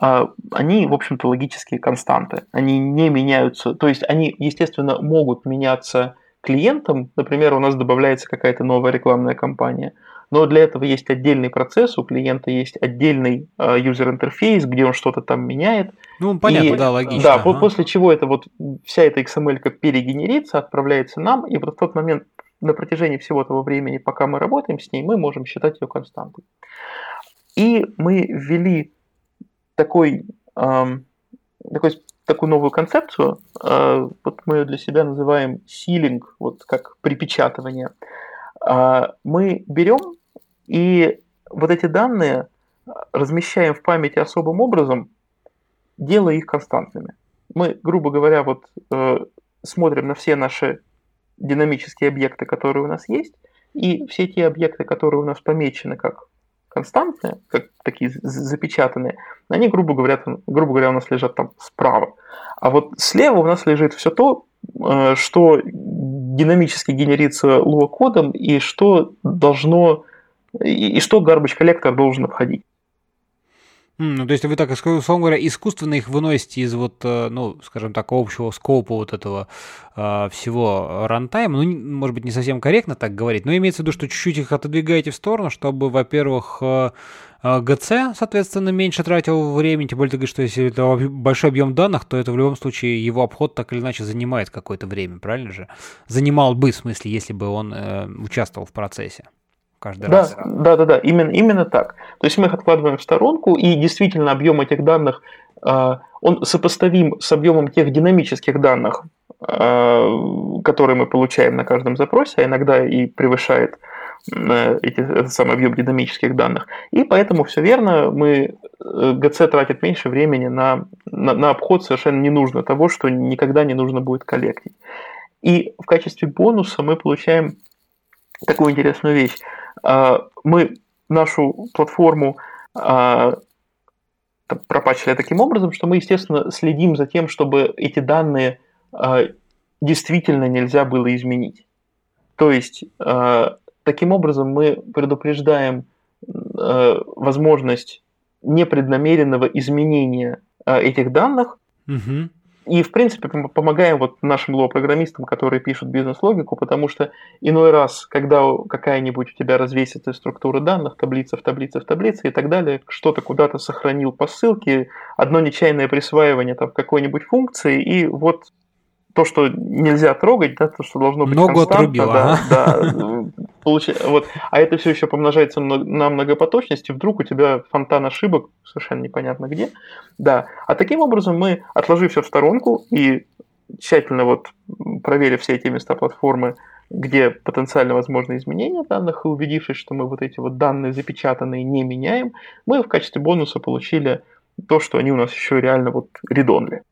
а, они, в общем-то, логические константы. Они не меняются, то есть они, естественно, могут меняться клиентам. Например, у нас добавляется какая-то новая рекламная кампания – но для этого есть отдельный процесс, у клиента есть отдельный юзер-интерфейс, где он что-то там меняет. Ну, понятно, и, да, логично. Да, ага. после чего это вот вся эта XML перегенерится, отправляется нам, и вот в тот момент на протяжении всего того времени, пока мы работаем с ней, мы можем считать ее константой. И мы ввели такой, эм, такой такую новую концепцию, э, вот мы ее для себя называем силинг, вот как припечатывание. Э, мы берем и вот эти данные размещаем в памяти особым образом, делая их константными. Мы, грубо говоря, вот э, смотрим на все наши динамические объекты, которые у нас есть, и все те объекты, которые у нас помечены как константные, как такие запечатанные, они, грубо говоря, грубо говоря, у нас лежат там справа. А вот слева у нас лежит все то, э, что динамически генерится Lua кодом и что должно и, и что garbage коллектор должен обходить. Ну, то есть вы так, условно говоря, искусственно их выносите из вот, э, ну, скажем так, общего скопа вот этого э, всего рантайма. Ну, может быть, не совсем корректно так говорить, но имеется в виду, что чуть-чуть их отодвигаете в сторону, чтобы, во-первых, э, ГЦ, соответственно, меньше тратил времени, тем более ты говоришь, что если это большой объем данных, то это в любом случае его обход так или иначе занимает какое-то время, правильно же? Занимал бы, в смысле, если бы он э, участвовал в процессе каждый да, раз. Да, да, да, именно, именно так. То есть мы их откладываем в сторонку, и действительно объем этих данных, а, он сопоставим с объемом тех динамических данных, а, которые мы получаем на каждом запросе, а иногда и превышает э, эти, этот самый объем динамических данных. И поэтому все верно, мы э, тратит меньше времени на, на, на обход совершенно не нужно того, что никогда не нужно будет коллектить. И в качестве бонуса мы получаем такую интересную вещь. А, мы нашу платформу а, пропачили таким образом, что мы, естественно, следим за тем, чтобы эти данные а, действительно нельзя было изменить. То есть, таким образом мы предупреждаем возможность непреднамеренного изменения этих данных, угу. И, в принципе, помогаем вот нашим лоу-программистам, которые пишут бизнес-логику, потому что иной раз, когда какая-нибудь у тебя развесится структура данных, таблица в таблице в таблице и так далее, что-то куда-то сохранил по ссылке, одно нечаянное присваивание там какой-нибудь функции, и вот то, что нельзя трогать, да, то, что должно быть Ногу отрубило, да, ага. да, получ... вот, а это все еще помножается на многопоточность, и вдруг у тебя фонтан ошибок совершенно непонятно где, да, а таким образом мы, отложив все в сторонку и тщательно вот проверив все эти места платформы, где потенциально возможны изменения данных, и убедившись, что мы вот эти вот данные запечатанные не меняем, мы в качестве бонуса получили то, что они у нас еще реально вот редонли.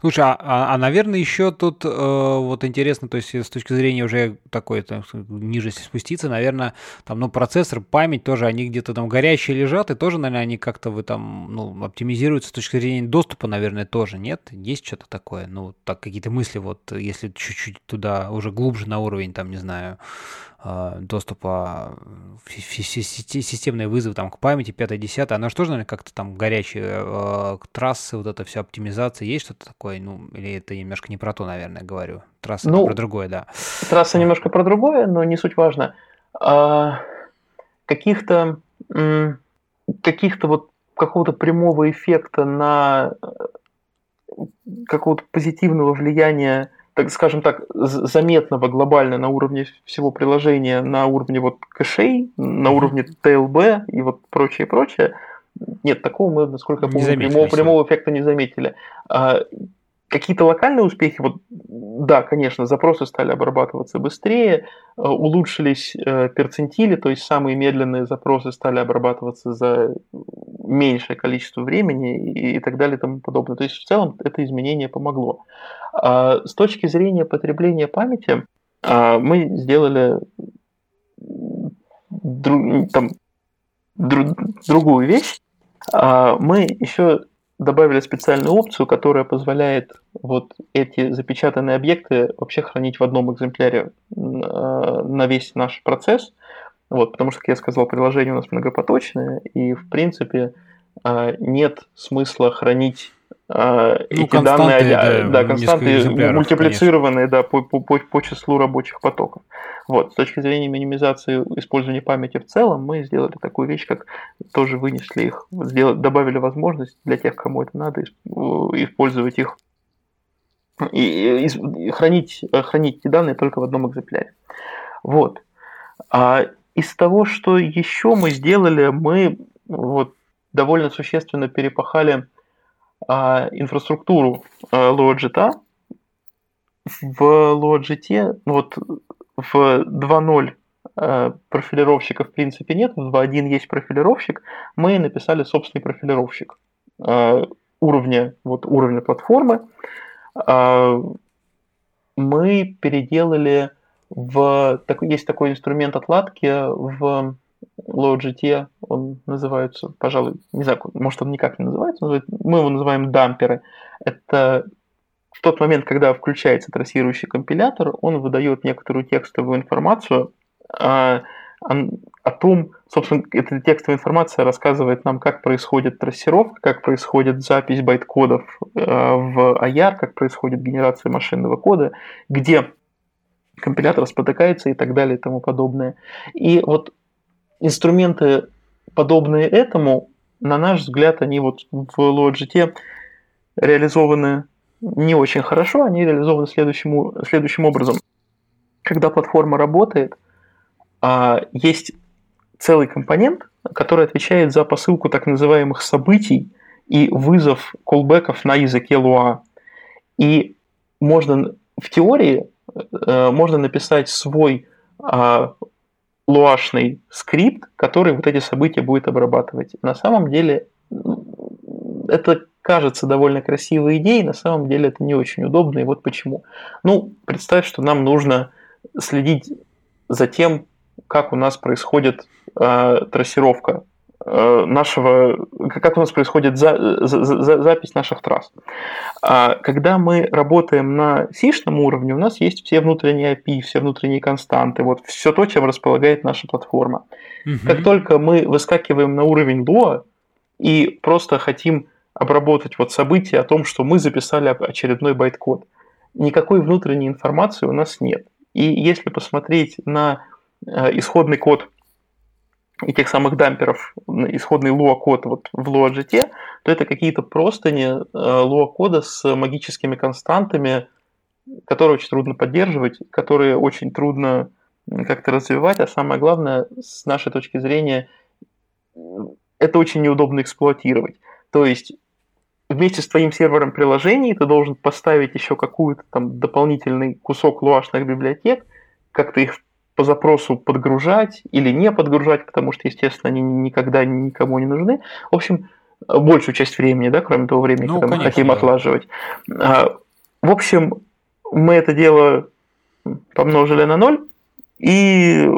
Слушай, а, а, а наверное, еще тут э, вот интересно, то есть с точки зрения уже такой, там, ниже спуститься, наверное, там, ну, процессор, память тоже, они где-то там горящие лежат, и тоже, наверное, они как-то вы там, ну, оптимизируются с точки зрения доступа, наверное, тоже, нет? Есть что-то такое? Ну, так, какие-то мысли, вот, если чуть-чуть туда, уже глубже на уровень, там, не знаю, Э, доступа системные вызовы там, к памяти 5-10, оно же тоже, наверное, как-то там горячие э, трассы, вот это все оптимизация, есть что-то такое? Ну, или это немножко не про то, наверное, говорю. Трасса ну, про другое, да. Трасса немножко про другое, но не суть важно. А, каких-то каких-то вот какого-то прямого эффекта на э, какого-то позитивного влияния так скажем так, заметного глобально на уровне всего приложения, на уровне вот кэшей, на уровне TLB и вот прочее, прочее, нет, такого мы, насколько я помню, прямого, прямого эффекта не заметили. А, Какие-то локальные успехи, вот да, конечно, запросы стали обрабатываться быстрее, э, улучшились э, перцентили, то есть самые медленные запросы стали обрабатываться за меньшее количество времени и, так далее и тому подобное. То есть в целом это изменение помогло. А с точки зрения потребления памяти а, мы сделали там, другую вещь. А, мы еще добавили специальную опцию, которая позволяет вот эти запечатанные объекты вообще хранить в одном экземпляре э, на весь наш процесс. Вот, потому что, как я сказал, приложение у нас многопоточное, и в принципе э, нет смысла хранить э, ну, эти данные, да, да константы мультиплицированные да, по, по, по числу рабочих потоков. Вот, с точки зрения минимизации использования памяти в целом, мы сделали такую вещь, как тоже вынесли их, сделали, добавили возможность для тех, кому это надо, использовать их и, и, и хранить, хранить эти данные только в одном экземпляре. Вот. А из того, что еще мы сделали, мы вот довольно существенно перепахали а, инфраструктуру а, LoadJet. В LoadJet, вот в 2.0 э, профилировщика в принципе нет, в 2.1 есть профилировщик, мы написали собственный профилировщик э, уровня, вот уровня платформы. Э, мы переделали в... Есть такой инструмент отладки в LoadGT, он называется, пожалуй, не знаю, может он никак не называется, мы его называем дамперы. Это в тот момент, когда включается трассирующий компилятор, он выдает некоторую текстовую информацию, а, о том, собственно, эта текстовая информация рассказывает нам, как происходит трассировка, как происходит запись байт-кодов э, в AR, как происходит генерация машинного кода, где компилятор спотыкается и так далее и тому подобное. И вот инструменты, подобные этому, на наш взгляд, они вот в LoGT реализованы не очень хорошо, они реализованы следующим, следующим образом. Когда платформа работает, а, есть целый компонент, который отвечает за посылку так называемых событий и вызов колбеков на языке Lua. И можно в теории э, можно написать свой а, луашный скрипт, который вот эти события будет обрабатывать. На самом деле это кажется довольно красивой идеей, на самом деле это не очень удобно, и вот почему. Ну, представь, что нам нужно следить за тем, как у нас происходит э, трассировка нашего, как у нас происходит за, за, за, запись наших трасс. А когда мы работаем на сишном уровне, у нас есть все внутренние API, все внутренние константы, вот все то, чем располагает наша платформа. Угу. Как только мы выскакиваем на уровень Lua и просто хотим обработать вот события о том, что мы записали очередной байт-код, никакой внутренней информации у нас нет. И если посмотреть на Э, исходный код этих самых дамперов, исходный Lua код вот в LuaGT, то это какие-то простыни э, Lua кода с магическими константами, которые очень трудно поддерживать, которые очень трудно как-то развивать, а самое главное, с нашей точки зрения, это очень неудобно эксплуатировать. То есть вместе с твоим сервером приложений ты должен поставить еще какую-то там дополнительный кусок луашных библиотек, как-то их по запросу подгружать или не подгружать, потому что, естественно, они никогда никому не нужны. В общем, большую часть времени, да, кроме того времени, ну, когда конечно, мы хотим да. отлаживать. А, в общем, мы это дело помножили на ноль, и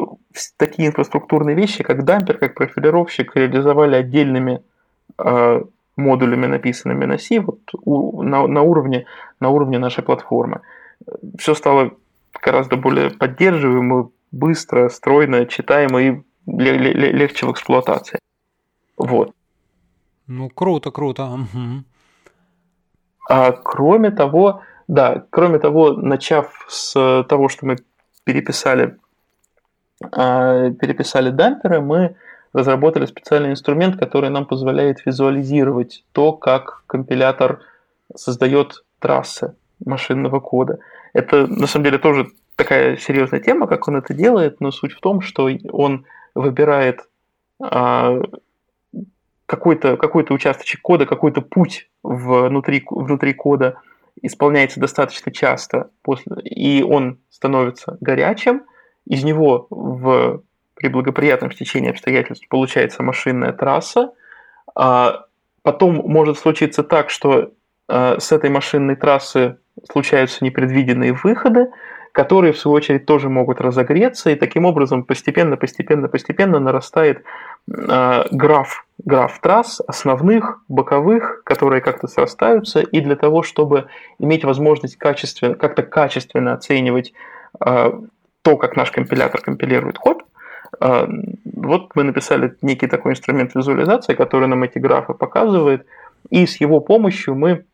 такие инфраструктурные вещи, как дампер, как профилировщик, реализовали отдельными э, модулями, написанными на C, вот у, на, на, уровне, на уровне нашей платформы. Все стало гораздо более поддерживаемо, быстро, стройно, читаемо и легче в эксплуатации. Вот. Ну, круто, круто. Угу. А кроме того, да, кроме того, начав с того, что мы переписали, а, переписали дамперы, мы разработали специальный инструмент, который нам позволяет визуализировать то, как компилятор создает трассы машинного кода. Это на самом деле тоже такая серьезная тема, как он это делает, но суть в том, что он выбирает а, какой-то какой участочек кода, какой-то путь внутри, внутри кода исполняется достаточно часто, после, и он становится горячим, из него в, при благоприятном стечении обстоятельств получается машинная трасса, а потом может случиться так, что а, с этой машинной трассы случаются непредвиденные выходы, которые, в свою очередь, тоже могут разогреться, и таким образом постепенно, постепенно, постепенно нарастает э, граф, граф трасс, основных, боковых, которые как-то срастаются, и для того, чтобы иметь возможность качественно, как-то качественно оценивать э, то, как наш компилятор компилирует код, э, вот мы написали некий такой инструмент визуализации, который нам эти графы показывает, и с его помощью мы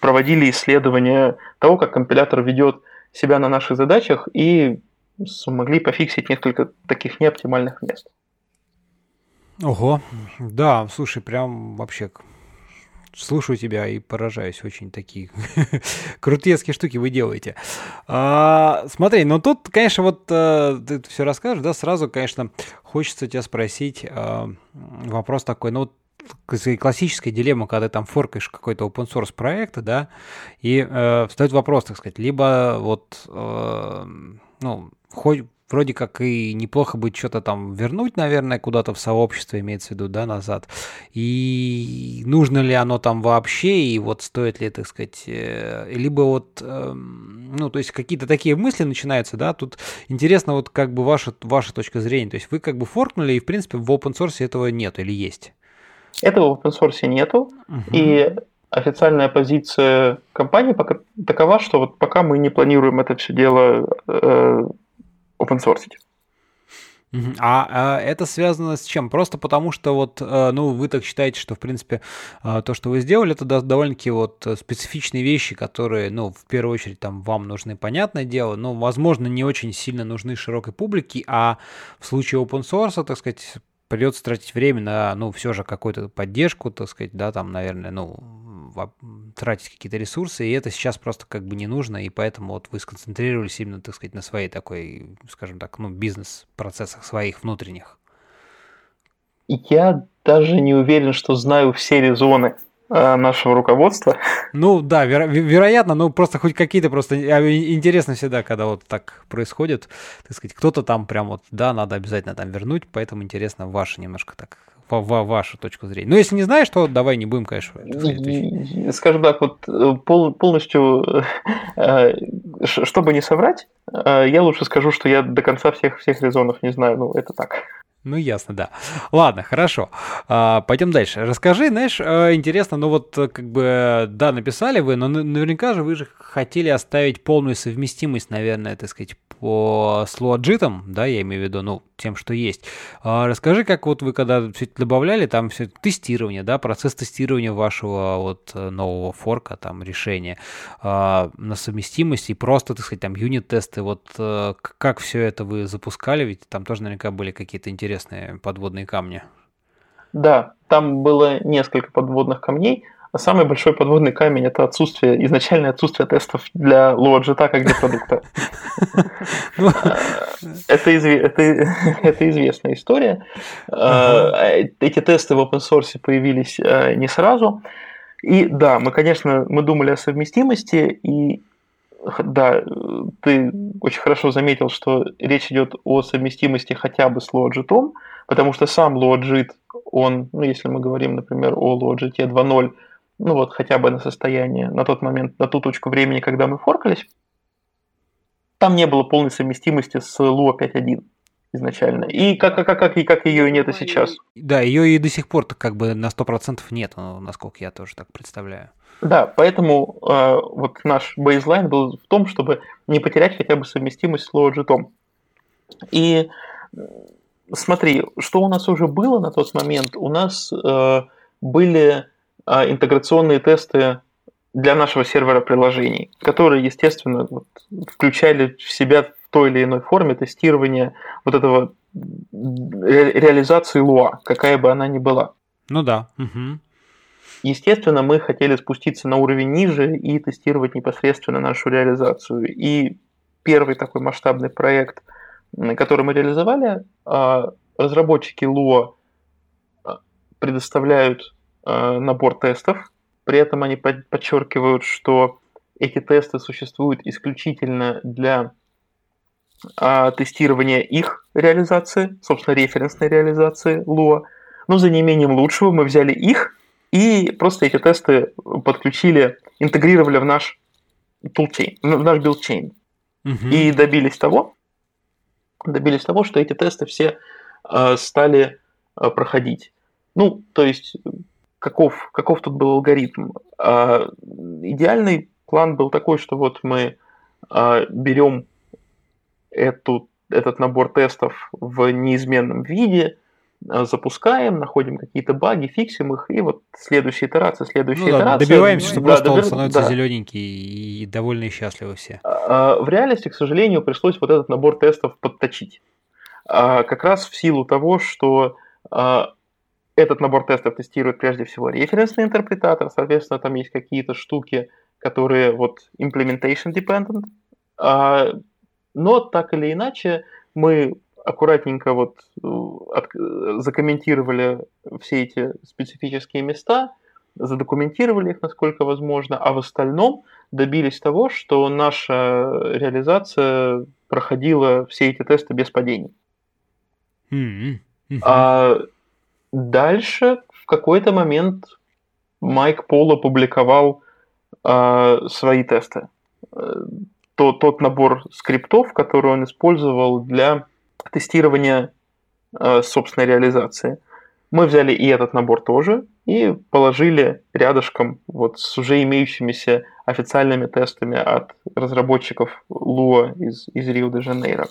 проводили исследования того, как компилятор ведет себя на наших задачах и смогли пофиксить несколько таких неоптимальных мест. Ого, да, слушай, прям вообще слушаю тебя и поражаюсь. Очень такие крутецкие штуки вы делаете. А, смотри, ну тут, конечно, вот а, ты все расскажешь, да, сразу, конечно, хочется тебя спросить а, вопрос такой, ну вот классическая дилемма, когда ты там форкаешь какой-то open source проект, да, и э, встает вопрос, так сказать, либо вот, э, ну, хоть вроде как и неплохо бы что-то там вернуть, наверное, куда-то в сообщество, имеется в виду, да, назад. И нужно ли оно там вообще, и вот стоит ли, так сказать, э, либо вот, э, ну, то есть какие-то такие мысли начинаются, да, тут интересно вот как бы ваша, ваша точка зрения, то есть вы как бы форкнули, и в принципе в open source этого нет или есть? Этого в open source нету, угу. и официальная позиция компании пока, такова, что вот пока мы не планируем это все дело э, open source. А, а это связано с чем? Просто потому что вот, э, ну, вы так считаете, что, в принципе, э, то, что вы сделали, это довольно-таки вот специфичные вещи, которые, ну, в первую очередь, там, вам нужны, понятное дело, но, возможно, не очень сильно нужны широкой публике, а в случае open source, так сказать, придется тратить время на, ну, все же какую-то поддержку, так сказать, да, там, наверное, ну, тратить какие-то ресурсы, и это сейчас просто как бы не нужно, и поэтому вот вы сконцентрировались именно, так сказать, на своей такой, скажем так, ну, бизнес-процессах своих внутренних. Я даже не уверен, что знаю все резоны нашего руководства. Ну да, веро- вероятно, но просто хоть какие-то просто а, интересно всегда, когда вот так происходит, так сказать, кто-то там прям вот, да, надо обязательно там вернуть, поэтому интересно ваше немножко так в вашу точку зрения. Но если не знаешь, то давай не будем, конечно. Скажем так, вот э, пол, полностью, э, чтобы не соврать, э, я лучше скажу, что я до конца всех, всех резонов не знаю. Ну, это так. Ну, ясно, да. Ладно, хорошо. А, пойдем дальше. Расскажи, знаешь, интересно, ну вот как бы, да, написали вы, но наверняка же вы же хотели оставить полную совместимость, наверное, так сказать, по слоаджитам, да, я имею в виду, ну, тем, что есть. А расскажи, как вот вы когда все это добавляли, там все тестирование, да, процесс тестирования вашего вот нового форка, там, решения а, на совместимость и просто, так сказать, там, юнит-тесты, вот а, как все это вы запускали, ведь там тоже наверняка были какие-то интересные подводные камни. Да, там было несколько подводных камней. А самый большой подводный камень это отсутствие, изначальное отсутствие тестов для LoadJet как для продукта. Ну. Это, это, известная история. А, эти тесты в open source появились а, не сразу. И да, мы, конечно, мы думали о совместимости, и да, ты очень хорошо заметил, что речь идет о совместимости хотя бы с LoadJet, потому что сам LoadJet, он, ну, если мы говорим, например, о LoadJet 2.0, ну вот хотя бы на состояние, на тот момент, на ту точку времени, когда мы форкались, там не было полной совместимости с Lua 5.1 изначально. И как, как, как, и как ее и нет и сейчас. Да, ее и до сих пор как бы на 100% нет, насколько я тоже так представляю. Да, поэтому э, вот наш бейзлайн был в том, чтобы не потерять хотя бы совместимость с LoJet. И смотри, что у нас уже было на тот момент? У нас э, были интеграционные тесты для нашего сервера приложений, которые, естественно, вот, включали в себя в той или иной форме тестирование вот этого ре- реализации Луа, какая бы она ни была. Ну да. Угу. Естественно, мы хотели спуститься на уровень ниже и тестировать непосредственно нашу реализацию. И первый такой масштабный проект, который мы реализовали, а, разработчики Lua предоставляют Э, набор тестов. При этом они подчеркивают, что эти тесты существуют исключительно для а, тестирования их реализации, собственно, референсной реализации Lua. Но за неимением лучшего мы взяли их и просто эти тесты подключили, интегрировали в наш toolchain, в наш build chain. Uh-huh. И добились того, добились того, что эти тесты все э, стали э, проходить. Ну, то есть каков, каков тут был алгоритм. А, идеальный план был такой, что вот мы а, берем эту, этот набор тестов в неизменном виде, а, запускаем, находим какие-то баги, фиксим их, и вот следующая итерация, следующая ну, итерация. добиваемся, чтобы да, просто добив... он становится да. зелененький и довольны и счастливы все. В реальности, к сожалению, пришлось вот этот набор тестов подточить. Как раз в силу того, что этот набор тестов тестирует прежде всего референсный интерпретатор, соответственно, там есть какие-то штуки, которые вот implementation dependent, а, но так или иначе мы аккуратненько вот э, от, закомментировали все эти специфические места, задокументировали их насколько возможно, а в остальном добились того, что наша реализация проходила все эти тесты без падений. Mm-hmm. Mm-hmm. А, Дальше в какой-то момент Майк Пол опубликовал э, свои тесты. Э, тот, тот набор скриптов, который он использовал для тестирования э, собственной реализации. Мы взяли и этот набор тоже и положили рядышком вот с уже имеющимися официальными тестами от разработчиков Lua из, из Рио-де-Жанейро.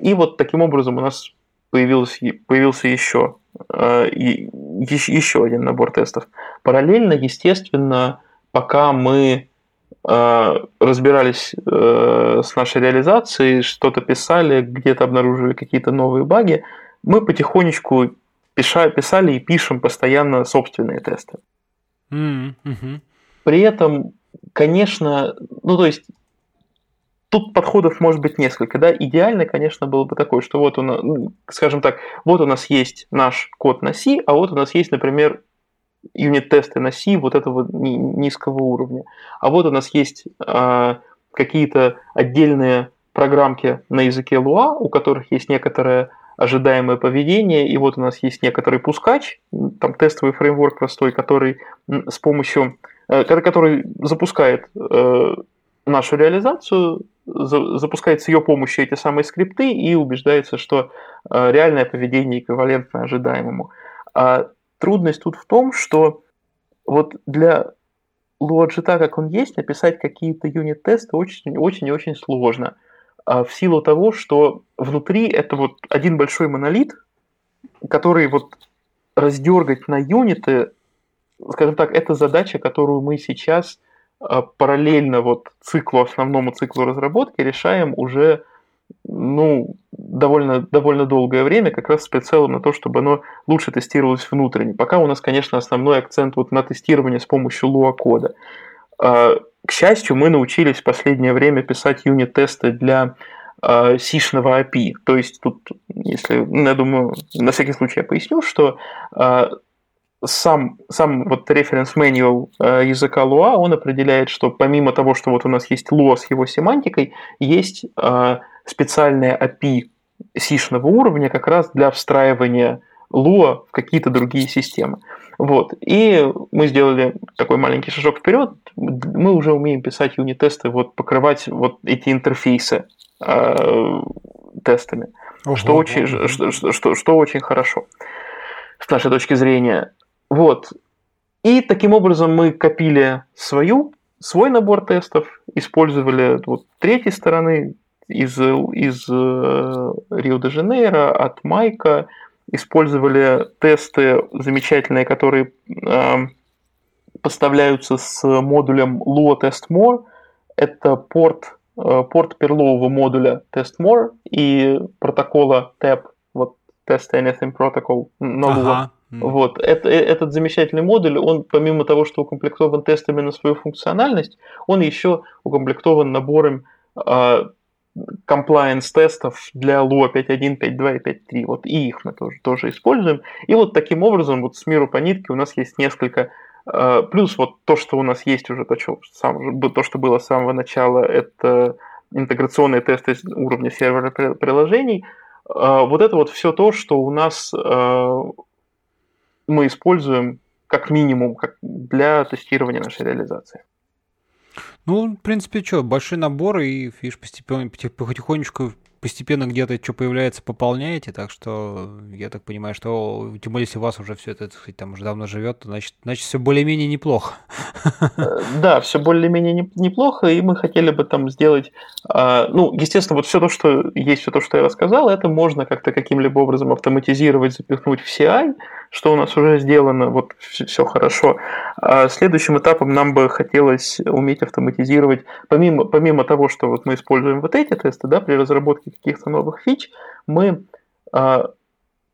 И вот таким образом у нас появился, появился еще, э, еще один набор тестов. Параллельно, естественно, пока мы э, разбирались э, с нашей реализацией, что-то писали, где-то обнаружили какие-то новые баги, мы потихонечку писали и пишем постоянно собственные тесты. Mm-hmm. При этом, конечно, ну то есть тут подходов может быть несколько, да. Идеально, конечно, было бы такое, что вот у нас, ну, скажем так, вот у нас есть наш код на C, а вот у нас есть, например, юнит-тесты на C вот этого низкого уровня. А вот у нас есть э, какие-то отдельные программки на языке Lua, у которых есть некоторое ожидаемое поведение, и вот у нас есть некоторый пускач, там тестовый фреймворк простой, который с помощью, э, который запускает э, нашу реализацию, запускает с ее помощью эти самые скрипты и убеждается, что э, реальное поведение эквивалентно ожидаемому. А трудность тут в том, что вот для Lua.jit, как он есть, написать какие-то юнит-тесты очень-очень очень сложно – а, в силу того, что внутри это вот один большой монолит, который вот раздергать на юниты, скажем так, это задача, которую мы сейчас параллельно вот циклу, основному циклу разработки решаем уже ну, довольно, довольно долгое время, как раз с прицелом на то, чтобы оно лучше тестировалось внутренне. Пока у нас, конечно, основной акцент вот на тестирование с помощью Lua-кода. А, к счастью, мы научились в последнее время писать юнит-тесты для сишного API. То есть тут, если, ну, я думаю, на всякий случай я поясню, что сам, сам вот референс manual э, языка Lua, он определяет, что помимо того, что вот у нас есть Lua с его семантикой, есть э, специальная API сишного уровня как раз для встраивания Lua в какие-то другие системы. Вот. И мы сделали такой маленький шажок вперед. Мы уже умеем писать юнит-тесты, вот, покрывать вот эти интерфейсы э, тестами, ого, что, очень, ого. Что, что, что, что очень хорошо с нашей точки зрения. Вот. И таким образом мы копили свою, свой набор тестов, использовали вот третьей стороны из, из э, Рио-де-Жанейро, от Майка, использовали тесты замечательные, которые э, поставляются с модулем Lua Test More. Это порт, э, порт перлового модуля Test More и протокола TAP, вот Test Anything Protocol на Lua. Ага. Вот. Это, э, этот замечательный модуль, он помимо того, что укомплектован тестами на свою функциональность, он еще укомплектован набором э, compliance тестов для Lua 5.1, 5.2 и 5.3. Вот и их мы тоже, тоже используем. И вот таким образом вот с миру по нитке у нас есть несколько э, Плюс вот то, что у нас есть уже, то, что, то, что было с самого начала, это интеграционные тесты уровня сервера приложений. Э, вот это вот все то, что у нас мы используем как минимум как для тестирования нашей реализации. Ну, в принципе, что, большой набор, и, видишь, постепенно, потихонечку постепенно где-то что появляется, пополняете, так что я так понимаю, что тем более если у вас уже все это, так сказать, там уже давно живет, то значит, значит все более-менее неплохо. Э, да, все более-менее неплохо, и мы хотели бы там сделать, а, ну, естественно, вот все то, что есть, все то, что я рассказал, это можно как-то каким-либо образом автоматизировать, запихнуть в CI, что у нас уже сделано, вот все хорошо. А следующим этапом нам бы хотелось уметь автоматизировать, помимо, помимо того, что вот мы используем вот эти тесты, да, при разработке каких-то новых фич, мы а,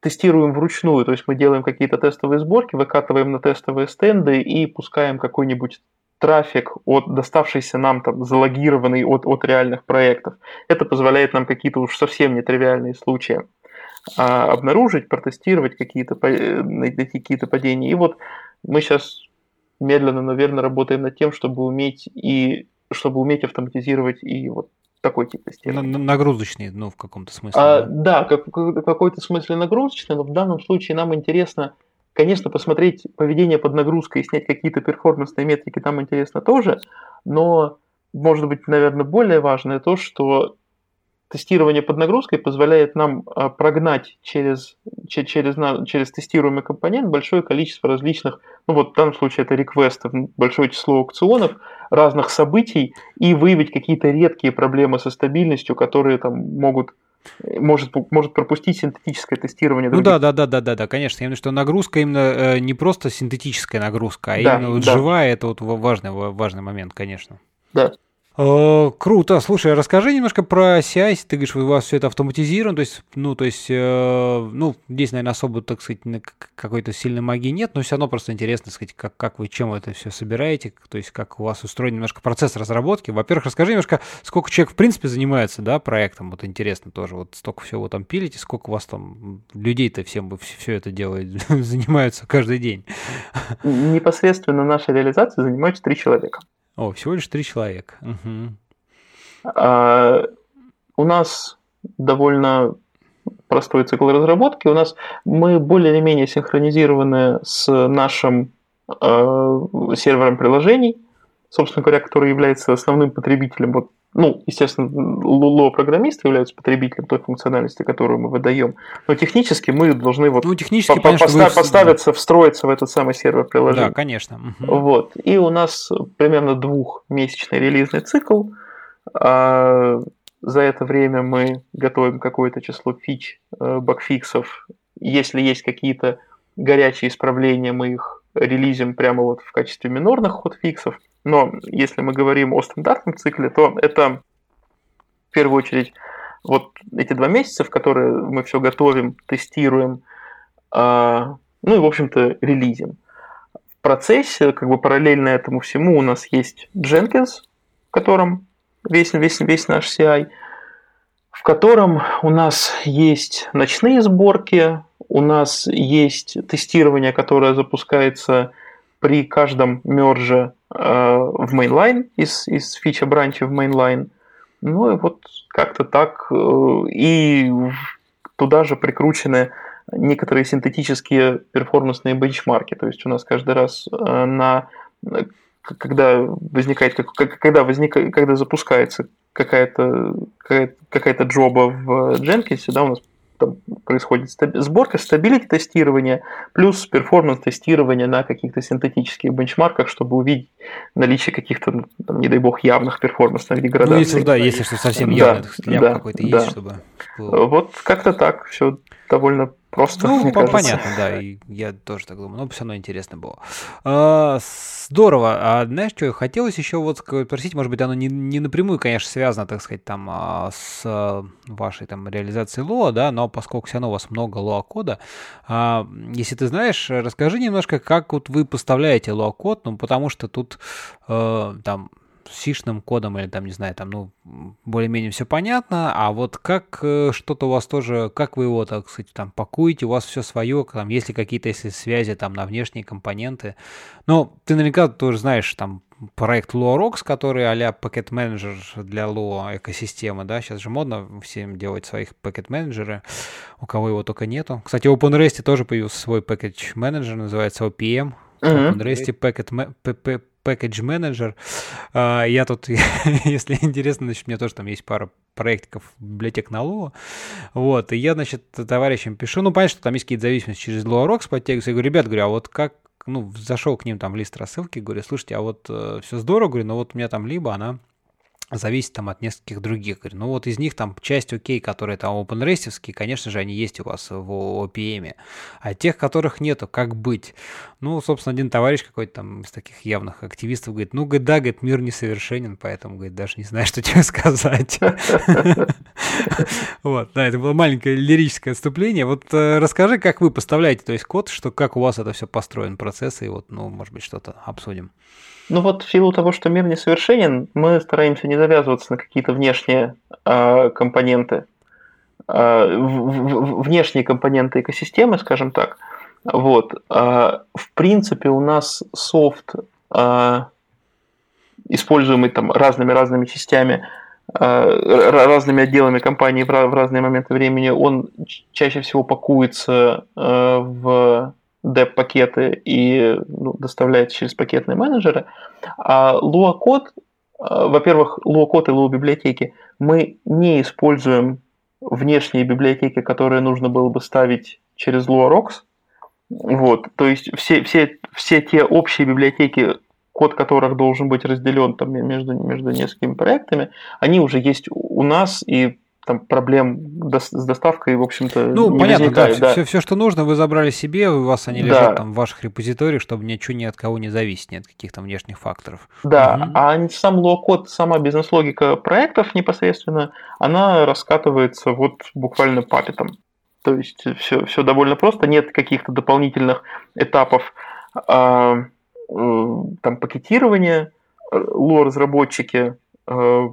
тестируем вручную, то есть мы делаем какие-то тестовые сборки, выкатываем на тестовые стенды и пускаем какой-нибудь трафик, от доставшийся нам там залогированный от, от реальных проектов. Это позволяет нам какие-то уж совсем нетривиальные случаи а, обнаружить, протестировать какие-то, э, найти какие-то падения. И вот мы сейчас медленно, наверное, работаем над тем, чтобы уметь и чтобы уметь автоматизировать и вот такой тип тестирования. Нагрузочный, ну, в каком-то смысле. А, да, да как, в какой-то смысле нагрузочный, но в данном случае нам интересно, конечно, посмотреть поведение под нагрузкой и снять какие-то перформансные метрики, там интересно тоже, но, может быть, наверное, более важное то, что тестирование под нагрузкой позволяет нам а, прогнать через, через, через тестируемый компонент большое количество различных, ну вот в данном случае это реквестов, большое число аукционов, разных событий и выявить какие-то редкие проблемы со стабильностью, которые там могут может, может пропустить синтетическое тестирование. Ну да, да, да, да, да, да, конечно. Виду, что нагрузка именно э, не просто синтетическая нагрузка, а да, именно вот да. живая, это вот важный, важный момент, конечно. Да. Э, круто. Слушай, расскажи немножко про CI. Ты говоришь, у вас все это автоматизировано, то есть, ну, то есть, э, ну, здесь, наверное, особо, так сказать, какой-то сильной магии нет, но все равно просто интересно, сказать, как, как вы, чем вы это все собираете, то есть, как у вас устроен немножко процесс разработки. Во-первых, расскажи немножко, сколько человек, в принципе, занимается, да, проектом, вот интересно тоже, вот столько всего там пилите, сколько у вас там людей-то всем все это делает, занимаются каждый день. Непосредственно нашей реализацией занимаются три человека. О, всего лишь три человека. Угу. А, у нас довольно простой цикл разработки. У нас мы более или менее синхронизированы с нашим э, сервером приложений, собственно говоря, который является основным потребителем вот ну, естественно, Lua-программисты являются потребителем той функциональности, которую мы выдаем, но технически мы должны вот ну, технически, по конечно, поста- поставиться, встроиться в этот самый сервер приложения. Да, конечно. Угу. Вот. И у нас примерно двухмесячный релизный цикл. А за это время мы готовим какое-то число фич, э, багфиксов. Если есть какие-то горячие исправления, мы их релизим прямо вот в качестве минорных ходфиксов. Но если мы говорим о стандартном цикле, то это в первую очередь вот эти два месяца, в которые мы все готовим, тестируем, а, ну и, в общем-то, релизим. В процессе, как бы параллельно этому всему, у нас есть Jenkins, в котором весь, весь, весь наш CI, в котором у нас есть ночные сборки, у нас есть тестирование, которое запускается при каждом мерже э, в mainline, из, из фича бранча в mainline. Ну и вот как-то так. Э, и туда же прикручены некоторые синтетические перформансные бенчмарки. То есть у нас каждый раз э, на когда возникает, когда возникает, когда запускается какая-то какая-то, какая-то джоба в Jenkins, да, у нас там происходит сборка, stability тестирование, плюс performance тестирование на каких-то синтетических бенчмарках, чтобы увидеть наличие каких-то, ну, там, не дай бог, явных перформансных деградаций. Ну, если, да, если что совсем явно, да, да, какой-то да. есть, чтобы... Вот как-то так, все довольно Просто, ну, понятно, да, и я тоже так думаю, но все равно интересно было. А, здорово. А знаешь, что хотелось еще вот спросить, может быть, оно не, не напрямую, конечно, связано, так сказать, там а, с вашей там реализацией лоа, да, но поскольку все равно у вас много лоа-кода, а, если ты знаешь, расскажи немножко, как вот вы поставляете лоа-код, ну, потому что тут а, там сишным кодом или там, не знаю, там, ну, более-менее все понятно, а вот как э, что-то у вас тоже, как вы его, так сказать, там пакуете, у вас все свое, там, есть ли какие-то если связи там на внешние компоненты. Ну, ты наверняка тоже знаешь, там, проект LuaRox, который а-ля пакет менеджер для Lua экосистемы, да, сейчас же модно всем делать своих пакет менеджеры, у кого его только нету. Кстати, в OpenRest тоже появился свой пакет менеджер, называется OPM. OpenRest Packet, Package Manager. А, я тут, если интересно, значит, у меня тоже там есть пара проектиков библиотек на Lua. Вот, и я, значит, товарищам пишу, ну, понятно, что там есть какие-то зависимости через LuaRox подтягиваются. Я говорю, ребят, говорю, а вот как, ну, зашел к ним там в лист рассылки, говорю, слушайте, а вот э, все здорово, говорю, но вот у меня там либо она зависит там от нескольких других. Говорю, ну вот из них там часть окей, которые там OpenREST, конечно же, они есть у вас в OPM. А тех, которых нету, как быть? Ну, собственно, один товарищ какой-то там из таких явных активистов говорит, ну, говорит, да, говорит, мир несовершенен, поэтому, говорит, даже не знаю, что тебе сказать. Вот, да, это было маленькое лирическое отступление. Вот э, расскажи, как вы поставляете, то есть код, что как у вас это все построен, процессы, и вот, ну, может быть, что-то обсудим. Ну вот в силу того, что мир несовершенен, мы стараемся не завязываться на какие-то внешние э, компоненты, э, в, в, внешние компоненты экосистемы, скажем так. Вот. Э, в принципе, у нас софт, э, используемый там разными-разными частями, э, разными отделами компании в, в разные моменты времени, он чаще всего пакуется э, в деп-пакеты и ну, доставляется через пакетные менеджеры. А Lua код, э, во-первых, Lua код и Lua библиотеки мы не используем внешние библиотеки, которые нужно было бы ставить через LuaRox. Вот, то есть все, все, все те общие библиотеки, код которых должен быть разделен там, между, между несколькими проектами, они уже есть у нас, и там проблем с доставкой, в общем-то, ну, не понятно, возникает. Да, да. Все, все, что нужно, вы забрали себе, у вас они лежат да. там в ваших репозиториях, чтобы ничего ни от кого не зависеть, ни от каких-то внешних факторов. Да, угу. а сам Lua-код, сама бизнес-логика проектов непосредственно, она раскатывается вот буквально Puppet ом. То есть все, все довольно просто, нет каких-то дополнительных этапов а, э, там пакетирования, Lua-разработчики э,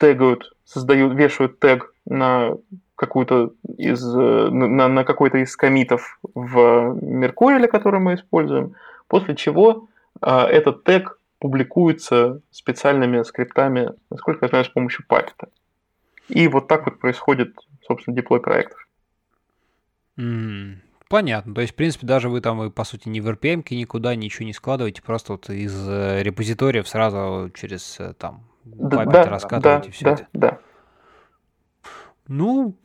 тегают, создают, вешают тег на какую-то из, на, на какой-то из комитов в Меркуриле, который мы используем, после чего э, этот тег публикуется специальными скриптами, насколько я знаю, с помощью Puppet. И вот так вот происходит, собственно, деплой проектов. Mm, понятно. То есть, в принципе, даже вы там, вы, по сути, не в RPM никуда ничего не складываете, просто вот из э, репозиториев сразу через э, там да, да, раскатываете да, все да, это. Да, ну,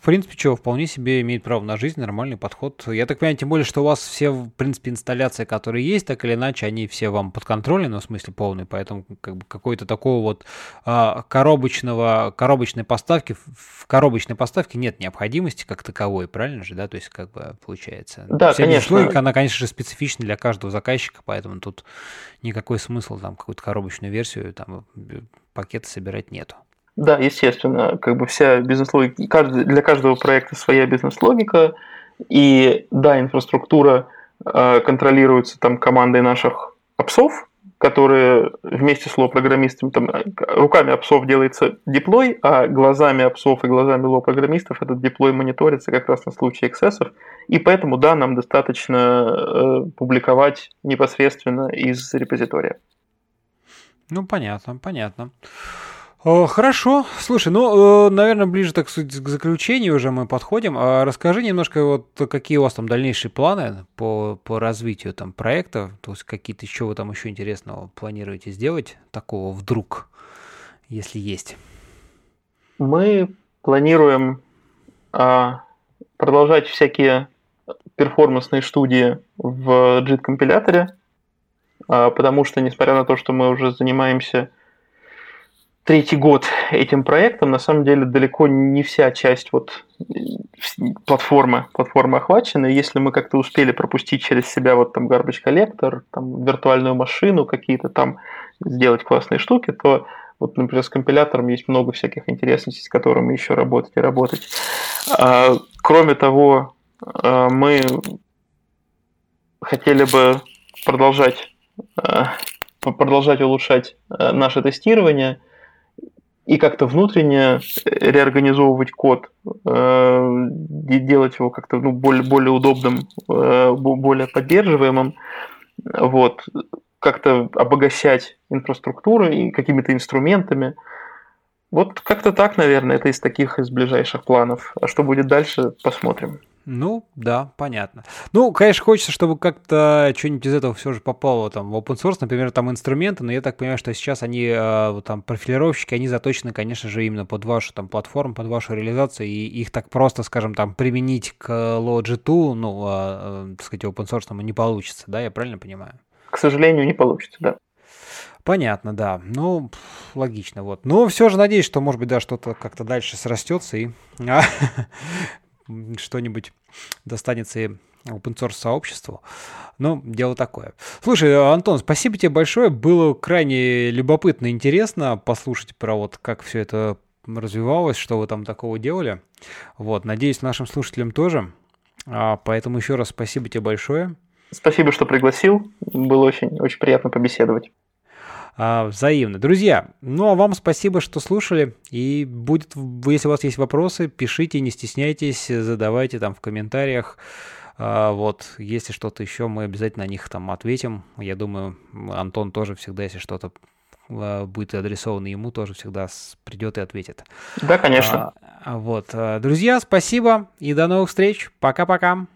в принципе, что, вполне себе имеет право на жизнь, нормальный подход. Я так понимаю, тем более, что у вас все, в принципе, инсталляции, которые есть, так или иначе, они все вам подконтрольны, ну, в смысле, полный, поэтому как бы какой-то такого вот а, коробочного, коробочной поставки, в коробочной поставке нет необходимости как таковой, правильно же, да, то есть, как бы, получается. Да, Вся конечно. Логика, она, конечно же, специфична для каждого заказчика, поэтому тут никакой смысл там какую-то коробочную версию, там, пакеты собирать нету. Да, естественно, как бы вся бизнес-логика, каждый, для каждого проекта своя бизнес-логика, и да, инфраструктура э, контролируется там командой наших апсов, которые вместе с ло-программистами, там, руками апсов делается деплой, а глазами апсов и глазами ло-программистов этот деплой мониторится как раз на случай эксцессов, и поэтому, да, нам достаточно э, публиковать непосредственно из репозитория. Ну, понятно, понятно. Хорошо. Слушай, ну, э, наверное, ближе так к заключению уже мы подходим. А расскажи немножко, вот какие у вас там дальнейшие планы по, по развитию там проекта, то есть какие-то еще вы там еще интересного планируете сделать, такого вдруг, если есть? Мы планируем а, продолжать всякие перформансные студии в JIT-компиляторе, а, потому что, несмотря на то, что мы уже занимаемся третий год этим проектом, на самом деле далеко не вся часть вот платформы, платформы охвачена. Если мы как-то успели пропустить через себя вот там garbage коллектор, там виртуальную машину, какие-то там сделать классные штуки, то вот, например, с компилятором есть много всяких интересностей, с которыми еще работать и работать. А, кроме того, а, мы хотели бы продолжать, а, продолжать улучшать наше тестирование – и как-то внутренне реорганизовывать код, э, делать его как-то ну, более, более удобным, э, более поддерживаемым, вот, как-то обогащать инфраструктуру и какими-то инструментами. Вот как-то так, наверное, это из таких из ближайших планов. А что будет дальше, посмотрим. Ну, да, понятно. Ну, конечно, хочется, чтобы как-то что-нибудь из этого все же попало там в open source, например, там инструменты, но я так понимаю, что сейчас они, э, там, профилировщики, они заточены, конечно же, именно под вашу там платформу, под вашу реализацию, и их так просто, скажем, там, применить к Logitech, ну, а, э, так сказать, open source не получится, да, я правильно понимаю? К сожалению, не получится, да. Понятно, да. Ну, логично, вот. Но все же надеюсь, что, может быть, да, что-то как-то дальше срастется и а, что-нибудь достанется и open source сообществу. Ну, дело такое. Слушай, Антон, спасибо тебе большое. Было крайне любопытно интересно послушать про вот как все это развивалось, что вы там такого делали. Вот, надеюсь, нашим слушателям тоже. А, поэтому еще раз спасибо тебе большое. Спасибо, что пригласил. Было очень, очень приятно побеседовать а, взаимно. Друзья, ну а вам спасибо, что слушали. И будет, если у вас есть вопросы, пишите, не стесняйтесь, задавайте там в комментариях. А, вот, если что-то еще, мы обязательно на них там ответим. Я думаю, Антон тоже всегда, если что-то а, будет адресовано ему, тоже всегда придет и ответит. Да, конечно. А, вот, друзья, спасибо и до новых встреч. Пока-пока.